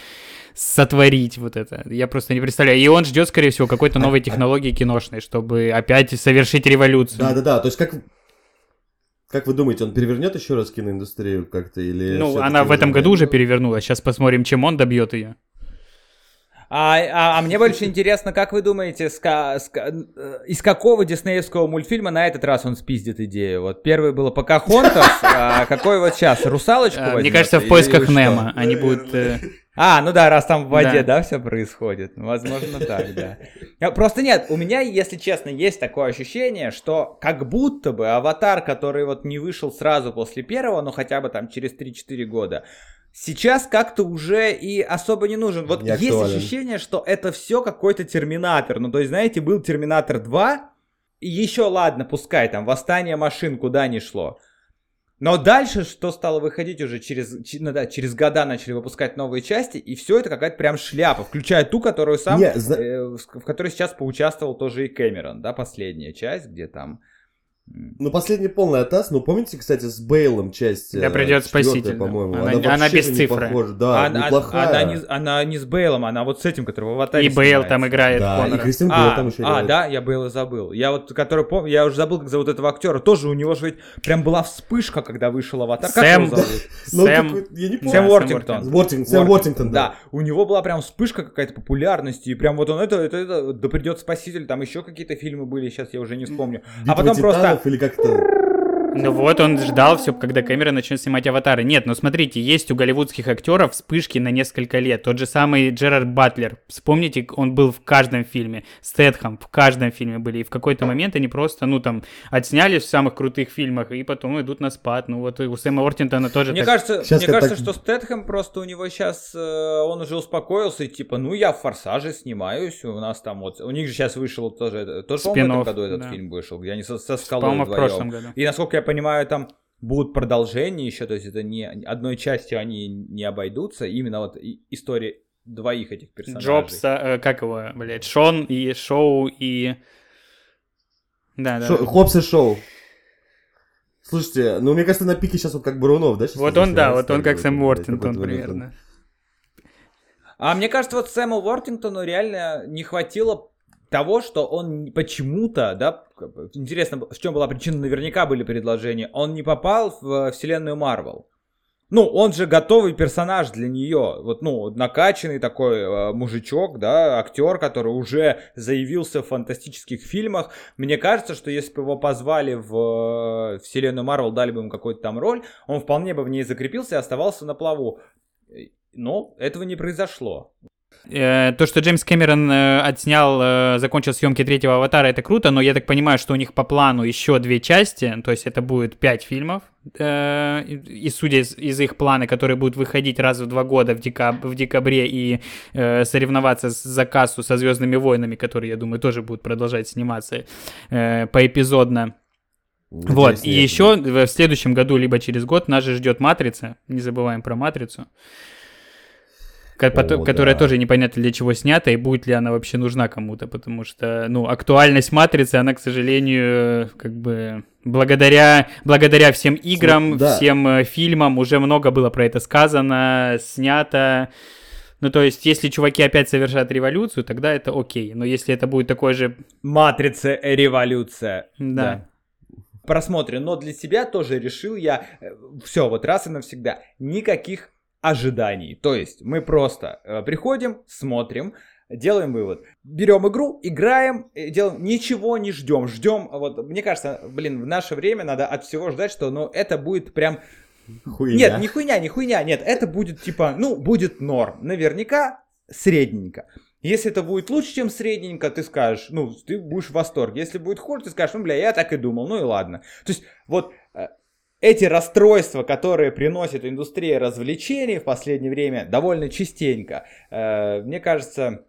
[SPEAKER 2] сотворить вот это. Я просто не представляю. И он ждет, скорее всего, какой-то новой технологии киношной, чтобы опять совершить революцию.
[SPEAKER 3] Да-да-да, то есть как... Как вы думаете, он перевернет еще раз киноиндустрию как-то или...
[SPEAKER 2] Ну, она в этом году уже перевернулась. Сейчас посмотрим, чем он добьет ее.
[SPEAKER 1] А, а- а мне больше интересно, как вы думаете, с ка- с ка- э, из какого диснеевского мультфильма на этот раз он спиздит идею? Вот первый было Покахонтас, а какой вот сейчас? Русалочку
[SPEAKER 2] А, Мне
[SPEAKER 1] возьмет
[SPEAKER 2] кажется, в поисках? Немо они будут... э,
[SPEAKER 1] А, ну да, раз там в воде,
[SPEAKER 2] Да.
[SPEAKER 1] да, все происходит. Ну, Возможно, так, да. Просто нет, у меня, если честно, есть такое ощущение, что как будто бы аватар, который вот не вышел сразу после первого, но хотя бы там через 3-4 года, сейчас как-то уже и особо не нужен. Вот
[SPEAKER 3] Не
[SPEAKER 1] есть ощущение, что это все какой-то терминатор. Ну, то есть, знаете, был терминатор 2, и еще ладно, пускай там восстание машин куда ни шло. Но дальше, что стало выходить уже через, ну да, через года начали выпускать новые части, и все это какая-то прям шляпа, включая ту, которую сам,
[SPEAKER 3] Не,
[SPEAKER 1] э, в в которой сейчас поучаствовал тоже и Кэмерон, да, последняя часть, где там...
[SPEAKER 3] Ну, последний полный атас, ну, помните, кстати, с Бейлом часть...
[SPEAKER 2] Да
[SPEAKER 3] э,
[SPEAKER 2] придет
[SPEAKER 3] четвёртая,
[SPEAKER 2] спаситель,
[SPEAKER 3] по-моему.
[SPEAKER 2] Она- она
[SPEAKER 3] же
[SPEAKER 2] без
[SPEAKER 3] не
[SPEAKER 2] цифры.
[SPEAKER 3] похожа. Да,
[SPEAKER 1] она,
[SPEAKER 3] неплохая.
[SPEAKER 1] она не, с- она не с Бейлом, она вот с этим, который в Аватаре
[SPEAKER 2] И Бейл там играет
[SPEAKER 3] Да, и. Кристин Бейл
[SPEAKER 1] А,
[SPEAKER 3] там еще
[SPEAKER 1] а,
[SPEAKER 3] играет.
[SPEAKER 1] да, я Бейла забыл. Я вот, который помню, я уже забыл, как зовут этого актера. Тоже у него же ведь прям была вспышка, когда вышел Аватар. Как
[SPEAKER 2] Сэм.
[SPEAKER 1] его зовут?
[SPEAKER 3] Ну,
[SPEAKER 2] Сэм...
[SPEAKER 3] какой- я не помню.
[SPEAKER 1] Сэм Уортингтон.
[SPEAKER 3] Уортинг- Сэм Уортингтон, да.
[SPEAKER 1] У него была прям вспышка какая-то популярности, и прям вот он это, это, это да придет спаситель, там еще какие-то фильмы были, сейчас я уже не вспомню. А потом просто...
[SPEAKER 3] или как-то...
[SPEAKER 2] Ну вот, он ждал все, когда Кэмерон начнет снимать аватары. Нет, ну смотрите, есть у голливудских актеров вспышки на несколько лет. Тот же самый Джерард Батлер. Вспомните, он был в каждом фильме. Стэтхэм в каждом фильме были. И в какой-то момент они просто, ну там, отснялись в самых крутых фильмах, и потом идут на спад. Ну вот и у Сэма Уортингтона тоже
[SPEAKER 1] Мне
[SPEAKER 2] так.
[SPEAKER 1] кажется,
[SPEAKER 3] Щас
[SPEAKER 1] мне кажется,
[SPEAKER 3] так-
[SPEAKER 1] что Стэтхэм просто у него сейчас, он уже успокоился, и типа, ну я в Форсаже снимаюсь, у нас там вот, у них же сейчас вышел тоже, тоже, по-моему, в этом году этот
[SPEAKER 2] да.
[SPEAKER 1] фильм вышел, где они со, со скалой вдвоем.
[SPEAKER 2] прошлом году.
[SPEAKER 1] И насколько я понимаю, там будут продолжения еще, то есть это не одной частью они не обойдутся, именно вот и- история двоих этих персонажей.
[SPEAKER 2] Джобса, э, как его, блядь, Шон и Шоу и... Да, да.
[SPEAKER 3] Шо- Хопс и Шоу. Слушайте, ну мне кажется, на пике сейчас вот как Бурунов, да? сейчас
[SPEAKER 2] Вот он, да, вот он как Сэм Уортингтон примерно.
[SPEAKER 1] А мне кажется, вот Сэму Уортингтону реально не хватило того, что он почему-то, да, интересно, в чем была причина, наверняка были предложения, он не попал в вселенную Марвел. Ну, он же готовый персонаж для нее. Вот, ну, накачанный такой э, мужичок, да, актер, который уже заявился в фантастических фильмах. Мне кажется, что если бы его позвали в э, вселенную Марвел, дали бы ему какую-то там роль, он вполне бы в ней закрепился и оставался на плаву. Но этого не произошло.
[SPEAKER 2] Э, То, что Джеймс Кэмерон э, отснял, э, закончил съемки третьего аватара, это круто, но я так понимаю, что у них по плану еще две части, то есть это будет пять фильмов. И, судя из, из их плана, которые будут выходить раз в два года в, декаб- в декабре и э, соревноваться с- за кассу со Звездными войнами, которые, я думаю, тоже будут продолжать сниматься э, поэпизодно. Вот, и еще в следующем году, либо через год, нас же ждет Матрица. Не забываем про Матрицу. Ко- пото-
[SPEAKER 3] О,
[SPEAKER 2] которая
[SPEAKER 3] да.
[SPEAKER 2] тоже непонятно для чего снята, и будет ли она вообще нужна кому-то, потому что, ну, актуальность Матрицы, она, к сожалению, как бы благодаря, благодаря всем играм,
[SPEAKER 3] да.
[SPEAKER 2] всем э, фильмам уже много было про это сказано, снято. Ну, то есть, если чуваки опять совершат революцию, тогда это окей. Но если это будет такой же...
[SPEAKER 1] Матрица революция.
[SPEAKER 2] Да.
[SPEAKER 1] Просмотрен. Но для себя тоже решил я, все, вот раз и навсегда, никаких ожиданий. То есть мы просто э, приходим, смотрим, делаем вывод. Берем игру, играем, э, делаем, ничего не ждем. Ждем, вот, мне кажется, блин, в наше время надо от всего ждать, что, ну, это будет прям
[SPEAKER 3] Хуйня.
[SPEAKER 1] нет, не хуйня, не хуйня, нет, это будет типа, ну, будет норм. Наверняка средненько. Если это будет лучше, чем средненько, ты скажешь, ну, ты будешь в восторге. Если будет хуже, ты скажешь, ну, бля, я так и думал, ну и ладно. То есть, вот эти расстройства, которые приносит индустрия развлечений в последнее время довольно частенько, э, мне кажется,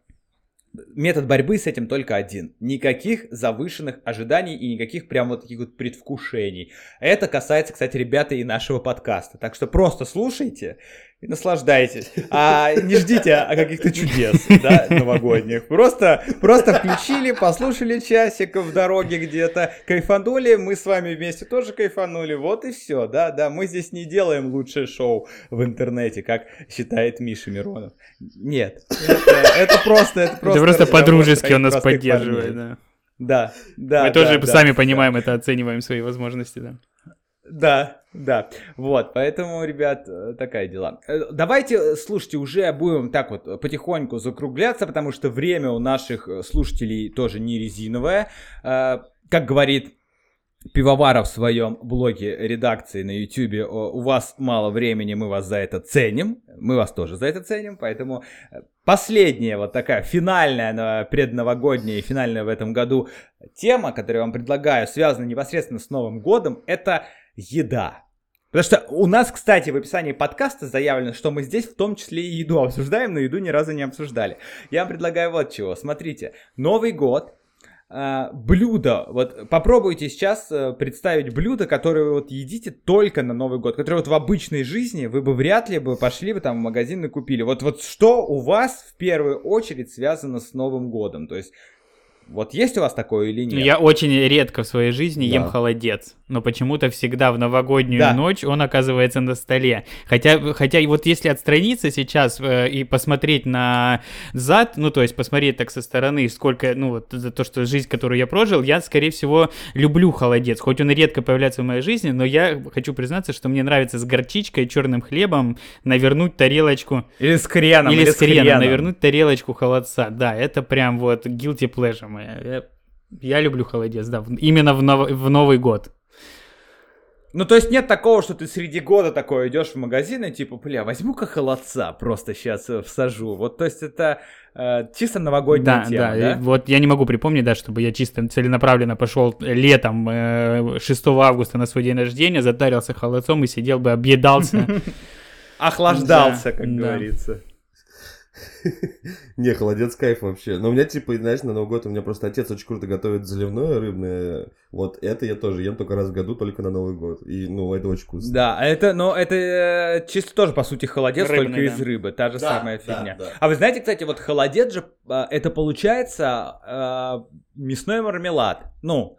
[SPEAKER 1] метод борьбы с этим только один. Никаких завышенных ожиданий и никаких прям вот таких вот предвкушений. Это касается, кстати, ребята, и нашего подкаста. Так что просто слушайте и наслаждайтесь. А не ждите о каких-то чудес, да, новогодних. Просто, просто включили, послушали часик в дороге где-то, кайфанули, мы с вами вместе тоже кайфанули, вот и все, да, да, мы здесь не делаем лучшее шоу в интернете, как считает Миша Миронов. Нет, это, это просто, это просто...
[SPEAKER 2] Это просто по-дружески он нас поддерживает, да.
[SPEAKER 1] Да, да.
[SPEAKER 2] Мы тоже да, сами да, понимаем да. это, оцениваем свои возможности, да.
[SPEAKER 1] Да, да. Вот, поэтому, ребят, э, такая дела. Э, давайте, э, слушайте, уже будем так вот потихоньку закругляться, потому что время у наших слушателей тоже не резиновое. Как говорит Пивоваров в своем блоге редакции на YouTube, у вас мало времени, мы вас за это ценим, мы вас тоже за это ценим, поэтому последняя вот такая финальная, предновогодняя и финальная в этом году тема, которую я вам предлагаю, связана непосредственно с Новым годом, это еда. Потому что у нас, кстати, в описании подкаста заявлено, что мы здесь в том числе и еду обсуждаем, но еду ни разу не обсуждали. Я вам предлагаю вот чего. Смотрите, Новый год, э, блюдо. Вот попробуйте сейчас э, представить блюдо, которое вы вот едите только на Новый год, которое вот в обычной жизни вы бы вряд ли бы пошли бы там в магазин и купили. Вот, вот что у вас в первую очередь связано с Новым годом? То есть вот есть у вас такое или нет?
[SPEAKER 2] Я очень редко в своей жизни да. ем холодец, но почему-то всегда в новогоднюю да. ночь он оказывается на столе. Хотя, хотя вот если отстраниться сейчас э, и посмотреть на зад, ну то есть посмотреть так со стороны, сколько, ну вот за то, что жизнь, которую я прожил, я, скорее всего, люблю холодец. Хоть он и редко появляется в моей жизни, но я хочу признаться, что мне нравится с горчичкой, черным хлебом навернуть тарелочку.
[SPEAKER 1] Или с хреном.
[SPEAKER 2] Или, или с хреном, навернуть тарелочку холодца. Да, это прям вот guilty pleasure моя. Я, я люблю холодец, да, именно в, нов, в Новый год.
[SPEAKER 1] Ну, то есть нет такого, что ты среди года такой идешь в магазин и типа, бля, возьму-ка холодца, просто сейчас э, всажу. Вот, то есть это э, чисто новогодняя да, тема, да?
[SPEAKER 2] да? вот я не могу припомнить, да, чтобы я чисто целенаправленно пошел летом э, 6 августа на свой день рождения, затарился холодцом и сидел бы, объедался.
[SPEAKER 1] Охлаждался, как говорится.
[SPEAKER 3] Не, холодец кайф вообще. Но у меня, типа, знаешь, на Новый год у меня просто отец очень круто готовит заливное рыбное. Вот это я тоже ем только раз в году, только на Новый год. И, ну, это очень вкусно.
[SPEAKER 1] Да, это, но это э, чисто тоже, по сути, холодец, Рыбный, только да. из рыбы. Та же да, самая да, фигня. Да. А вы знаете, кстати, вот холодец же, э, это получается э, мясной мармелад. Ну,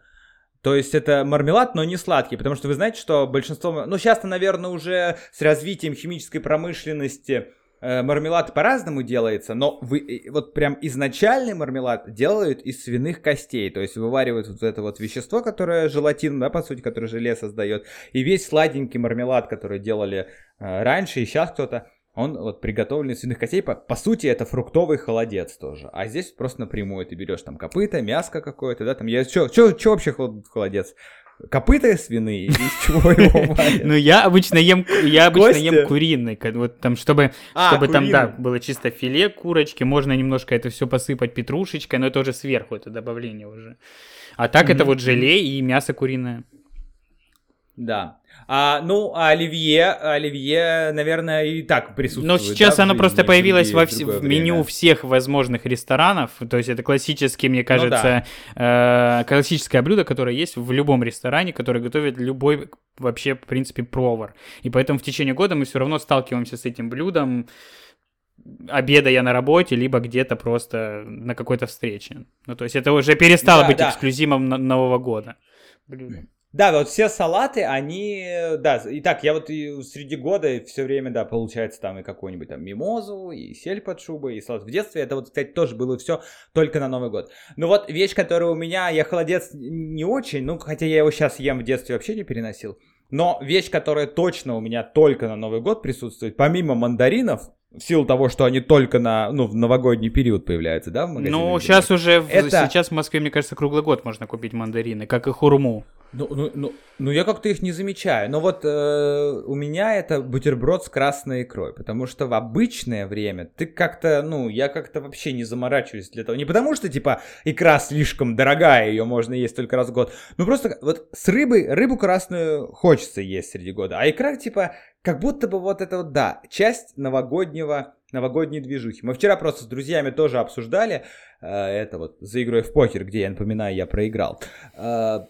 [SPEAKER 1] то есть это мармелад, но не сладкий, потому что вы знаете, что большинство, ну сейчас-то, наверное, уже с развитием химической промышленности Э, мармелад по-разному делается, но вы, вот прям изначальный мармелад делают из свиных костей, то есть вываривают вот это вот вещество, которое желатин, да, по сути, которое желе создает, и весь сладенький мармелад, который делали э, раньше, и сейчас кто-то, он вот приготовлен из свиных костей, по, по сути, это фруктовый холодец тоже, а здесь просто напрямую ты берешь там копыта, мяско какое-то, да, там, я, что вообще холодец? Копыта свиные, из чего его
[SPEAKER 2] Ну, я обычно ем, я обычно ем куриный, вот там, чтобы, а, чтобы там, да, было чисто филе курочки, можно немножко это все посыпать петрушечкой, но это уже сверху, это добавление уже. А так это вот желе и мясо куриное.
[SPEAKER 1] Да. А, ну, а оливье, оливье, наверное, и так присутствует.
[SPEAKER 2] Но сейчас да, оно просто появилось во вс- в меню всех возможных ресторанов. То есть это классический, мне кажется, ну, да. э- классическое блюдо, которое есть в любом ресторане, которое готовит любой вообще, в принципе, повар. И поэтому в течение года мы все равно сталкиваемся с этим блюдом обедая на работе, либо где-то просто на какой-то встрече. Ну, то есть это уже перестало да, быть да. эксклюзивом Нового года.
[SPEAKER 1] Блюдо. Да, вот все салаты, они, да, и так, я вот и среди года все время, да, получается там и какую-нибудь там мимозу, и сель под шубой, и салат. В детстве это вот, кстати, тоже было все только на Новый год. Ну вот вещь, которая у меня, я холодец не очень, ну, хотя я его сейчас ем в детстве вообще не переносил, но вещь, которая точно у меня только на Новый год присутствует, помимо мандаринов, в силу того, что они только на, ну, в новогодний период появляются, да, в магазине?
[SPEAKER 2] Ну, сейчас уже, это... сейчас в Москве, мне кажется, круглый год можно купить мандарины, как и хурму.
[SPEAKER 1] Ну, ну, ну, ну, я как-то их не замечаю. Но вот э, у меня это бутерброд с красной икрой, потому что в обычное время ты как-то, ну, я как-то вообще не заморачиваюсь для того. Не потому что, типа, икра слишком дорогая, ее можно есть только раз в год. Ну, просто вот с рыбой, рыбу красную хочется есть среди года. А икра, типа, как будто бы вот это вот, да, часть новогоднего новогодней движухи. Мы вчера просто с друзьями тоже обсуждали э, это вот за игрой в покер, где, я напоминаю, я проиграл. Э,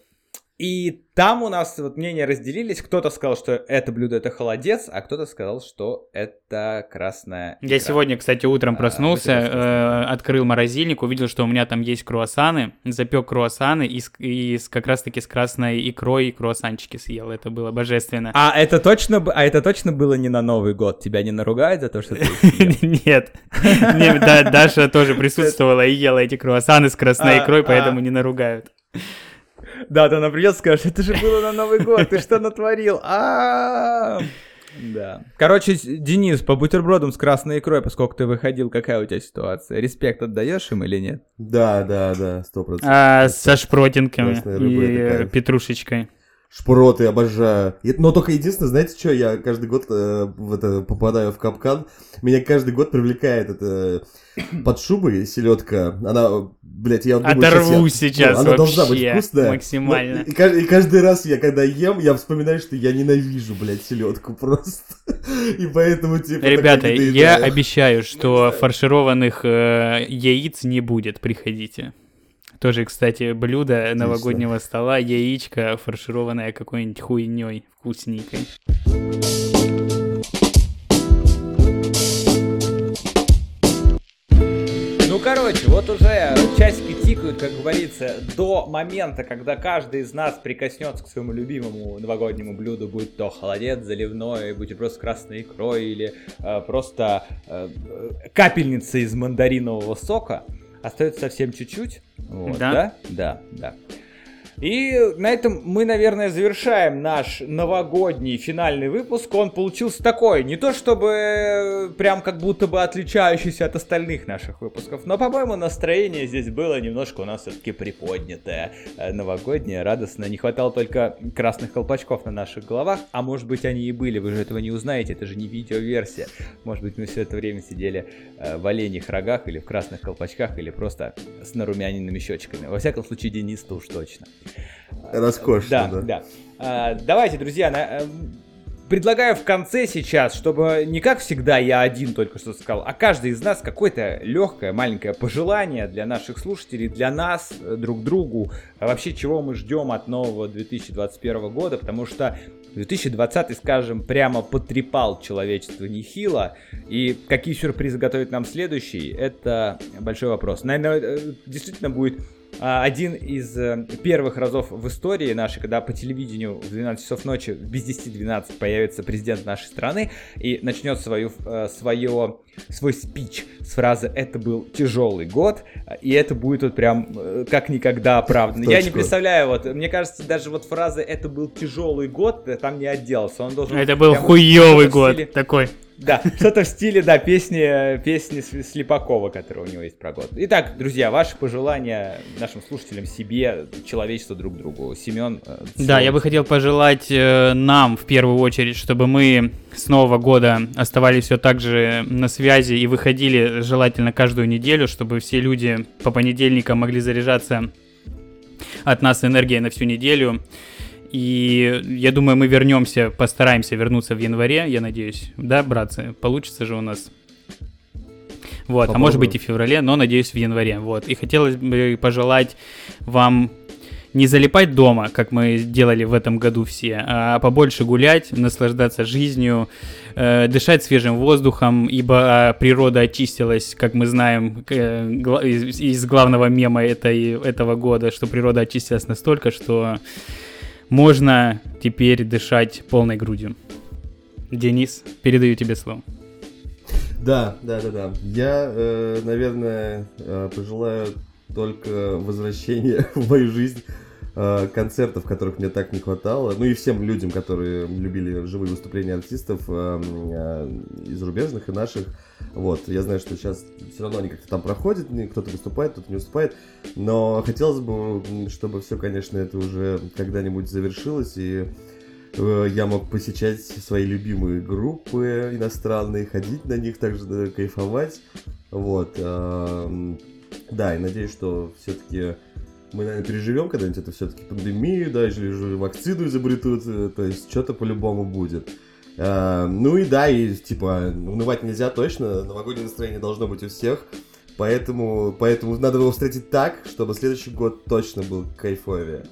[SPEAKER 1] и там у нас вот мнения разделились. Кто-то сказал, что это блюдо это холодец, а кто-то сказал, что это красная икра.
[SPEAKER 2] Я сегодня, кстати, утром
[SPEAKER 1] А,
[SPEAKER 2] проснулся, э, открыл морозильник, увидел, что у меня там есть круассаны, запек круассаны и, и как раз-таки с красной икрой круассанчики съел. Это было божественно.
[SPEAKER 1] А это точно, а это точно было не на Новый год? Тебя не наругают за то, что ты?
[SPEAKER 2] Нет. Не, да, Даша тоже присутствовала и ела эти круассаны с красной
[SPEAKER 1] А,
[SPEAKER 2] икрой,
[SPEAKER 1] а.
[SPEAKER 2] поэтому не наругают.
[SPEAKER 1] Да, ты нам придется скажешь, это же было на Новый год, ты что натворил? А Да. Короче, Денис, по бутербродам с красной икрой, поскольку ты выходил, какая у тебя ситуация? Респект отдаешь им или нет?
[SPEAKER 3] Да, да, да, сто процентов.
[SPEAKER 2] А, со шпротинками и петрушечкой.
[SPEAKER 3] Шпроты обожаю. И- Но только единственное, знаете что, я каждый год э, в это, попадаю в капкан. Меня каждый год привлекает это под шубой селедка. Она, блядь, я думаю, щас
[SPEAKER 2] Оторвусь
[SPEAKER 3] я-
[SPEAKER 2] сейчас
[SPEAKER 3] ну, она должна быть вкусная.
[SPEAKER 2] максимально.
[SPEAKER 3] Но- и, и каждый раз я, когда ем, я вспоминаю, что я ненавижу, блядь, селедку просто. И поэтому, типа...
[SPEAKER 2] Ребята, я обещаю, что фаршированных э, яиц не будет, приходите. Тоже, кстати, блюдо новогоднего стола, яичко, фаршированное какой-нибудь хуйней вкусненькой.
[SPEAKER 1] Короче, вот уже часики тикают, как говорится, до момента, когда каждый из нас прикоснется к своему любимому новогоднему блюду, будь то холодец, заливной, будь просто с красной икрой или э, просто э, капельница из мандаринового сока. Остается совсем чуть-чуть. Вот,
[SPEAKER 2] Да?
[SPEAKER 1] да? Да, да. И на этом мы, наверное, завершаем наш новогодний финальный выпуск. Он получился такой, не то чтобы э, прям как будто бы отличающийся от остальных наших выпусков, но, по-моему, настроение здесь было немножко у нас все-таки приподнятое, э, новогоднее, радостное. Не хватало только красных колпачков на наших головах, а может быть они и были, вы же этого не узнаете, это же не видеоверсия. Может быть мы все это время сидели э, в оленьих рогах или в красных колпачках или просто с нарумяненными щечками. Во всяком случае, Денис-то уж точно.
[SPEAKER 3] Роскошно,
[SPEAKER 1] Да,
[SPEAKER 3] да.
[SPEAKER 1] да. А, давайте, друзья, на- э, предлагаю в конце сейчас, чтобы не как всегда я один только что сказал, а каждый из нас какое-то легкое маленькое пожелание для наших слушателей, для нас, э, друг другу, а вообще чего мы ждем от нового 2021 года, потому что 2020, скажем, прямо потрепал человечество нехило, и какие сюрпризы готовит нам следующий, это большой вопрос. Наверное, э, действительно будет один из э, первых разов в истории нашей, когда по телевидению в 12 часов ночи, без 10-12 появится президент нашей страны и начнет свою, э, свое, свой спич с фразы «это был тяжелый год», и это будет вот прям э, как никогда оправдано. Я не представляю, вот, мне кажется, даже вот фраза «это был тяжелый год» там не отделался, он должен...
[SPEAKER 2] Это был
[SPEAKER 1] в
[SPEAKER 2] год
[SPEAKER 1] стиле-
[SPEAKER 2] такой.
[SPEAKER 1] Да, что-то в стиле, да, песни, песни Слепакова, которая у него есть про год. Итак, друзья, ваши пожелания нашим слушателям, себе, человечеству друг другу. Семен. э,
[SPEAKER 2] Да, я бы хотел пожелать э, нам в первую очередь, чтобы мы с Нового года оставались все так же на связи и выходили желательно каждую неделю, чтобы все люди по понедельникам могли заряжаться от нас энергией на всю неделю. И я думаю, мы вернемся, постараемся вернуться в январе, я надеюсь. Да, братцы, получится же у нас. Вот, а может быть и в феврале, но надеюсь в январе. Вот. И хотелось бы пожелать вам не залипать дома, как мы делали в этом году все, а побольше гулять, наслаждаться жизнью, э, дышать свежим воздухом, ибо природа очистилась, как мы знаем, э, из, из главного мема этой, этого года, что природа очистилась настолько, что можно теперь дышать полной грудью. Денис, передаю тебе слово.
[SPEAKER 3] Да, да, да, да. Я, э, наверное, э, пожелаю только возвращения в мою жизнь э, концертов, которых мне так не хватало. Ну и всем людям, которые любили живые выступления артистов э, э, и зарубежных, и наших. Вот, я знаю, что сейчас все равно они как-то там проходят, кто-то выступает, кто-то не выступает. Но хотелось бы, чтобы все, конечно, это уже когда-нибудь завершилось, и э, я мог посещать свои любимые группы иностранные, ходить на них, также кайфовать. Вот. Э, да, и надеюсь, что все-таки мы, наверное, переживем когда-нибудь это все-таки пандемию, да, или же вакцину изобретут, э, то есть что-то по-любому будет. А, ну и да, и типа, унывать нельзя точно, новогоднее настроение должно быть у всех, поэтому, поэтому надо его встретить так, чтобы следующий год точно был кайфовее.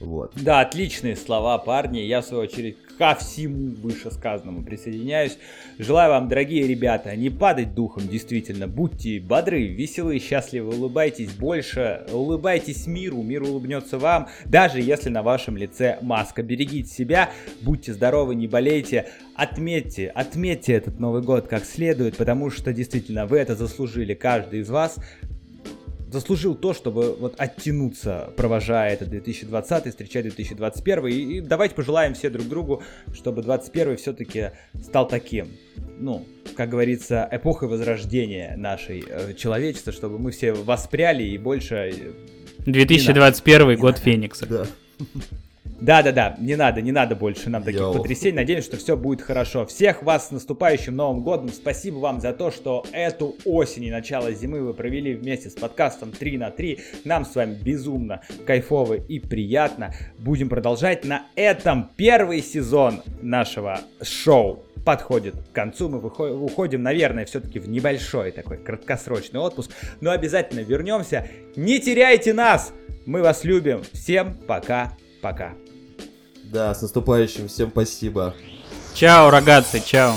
[SPEAKER 3] Вот.
[SPEAKER 1] Да, отличные слова, парни. Я, в свою очередь, ко всему вышесказанному присоединяюсь. Желаю вам, дорогие ребята, не падать духом, действительно. Будьте бодры, веселые, счастливы, улыбайтесь больше, улыбайтесь миру, мир улыбнется вам, даже если на вашем лице маска. Берегите себя, будьте здоровы, не болейте. Отметьте, отметьте этот Новый год как следует, потому что действительно вы это заслужили, каждый из вас заслужил то, чтобы вот оттянуться, провожая этот 2020, встречать 2021. И, и давайте пожелаем все друг другу, чтобы 2021 все-таки стал таким. Ну, как говорится, эпохой возрождения нашей э, человечества, чтобы мы все воспряли и больше...
[SPEAKER 4] 2021 э, год Феникса.
[SPEAKER 3] Да.
[SPEAKER 1] Да-да-да, не надо, не надо больше нам таких Йоу. потрясений. Надеемся, что все будет хорошо. Всех вас с наступающим Новым Годом. Спасибо вам за то, что эту осень и начало зимы вы провели вместе с подкастом 3 на 3. Нам с вами безумно кайфово и приятно. Будем продолжать на этом первый сезон нашего шоу подходит к концу. Мы уходим, наверное, все-таки в небольшой такой краткосрочный отпуск. Но обязательно вернемся. Не теряйте нас! Мы вас любим. Всем пока-пока.
[SPEAKER 3] Да, с наступающим. Всем спасибо.
[SPEAKER 4] Чао, рогатцы, чао.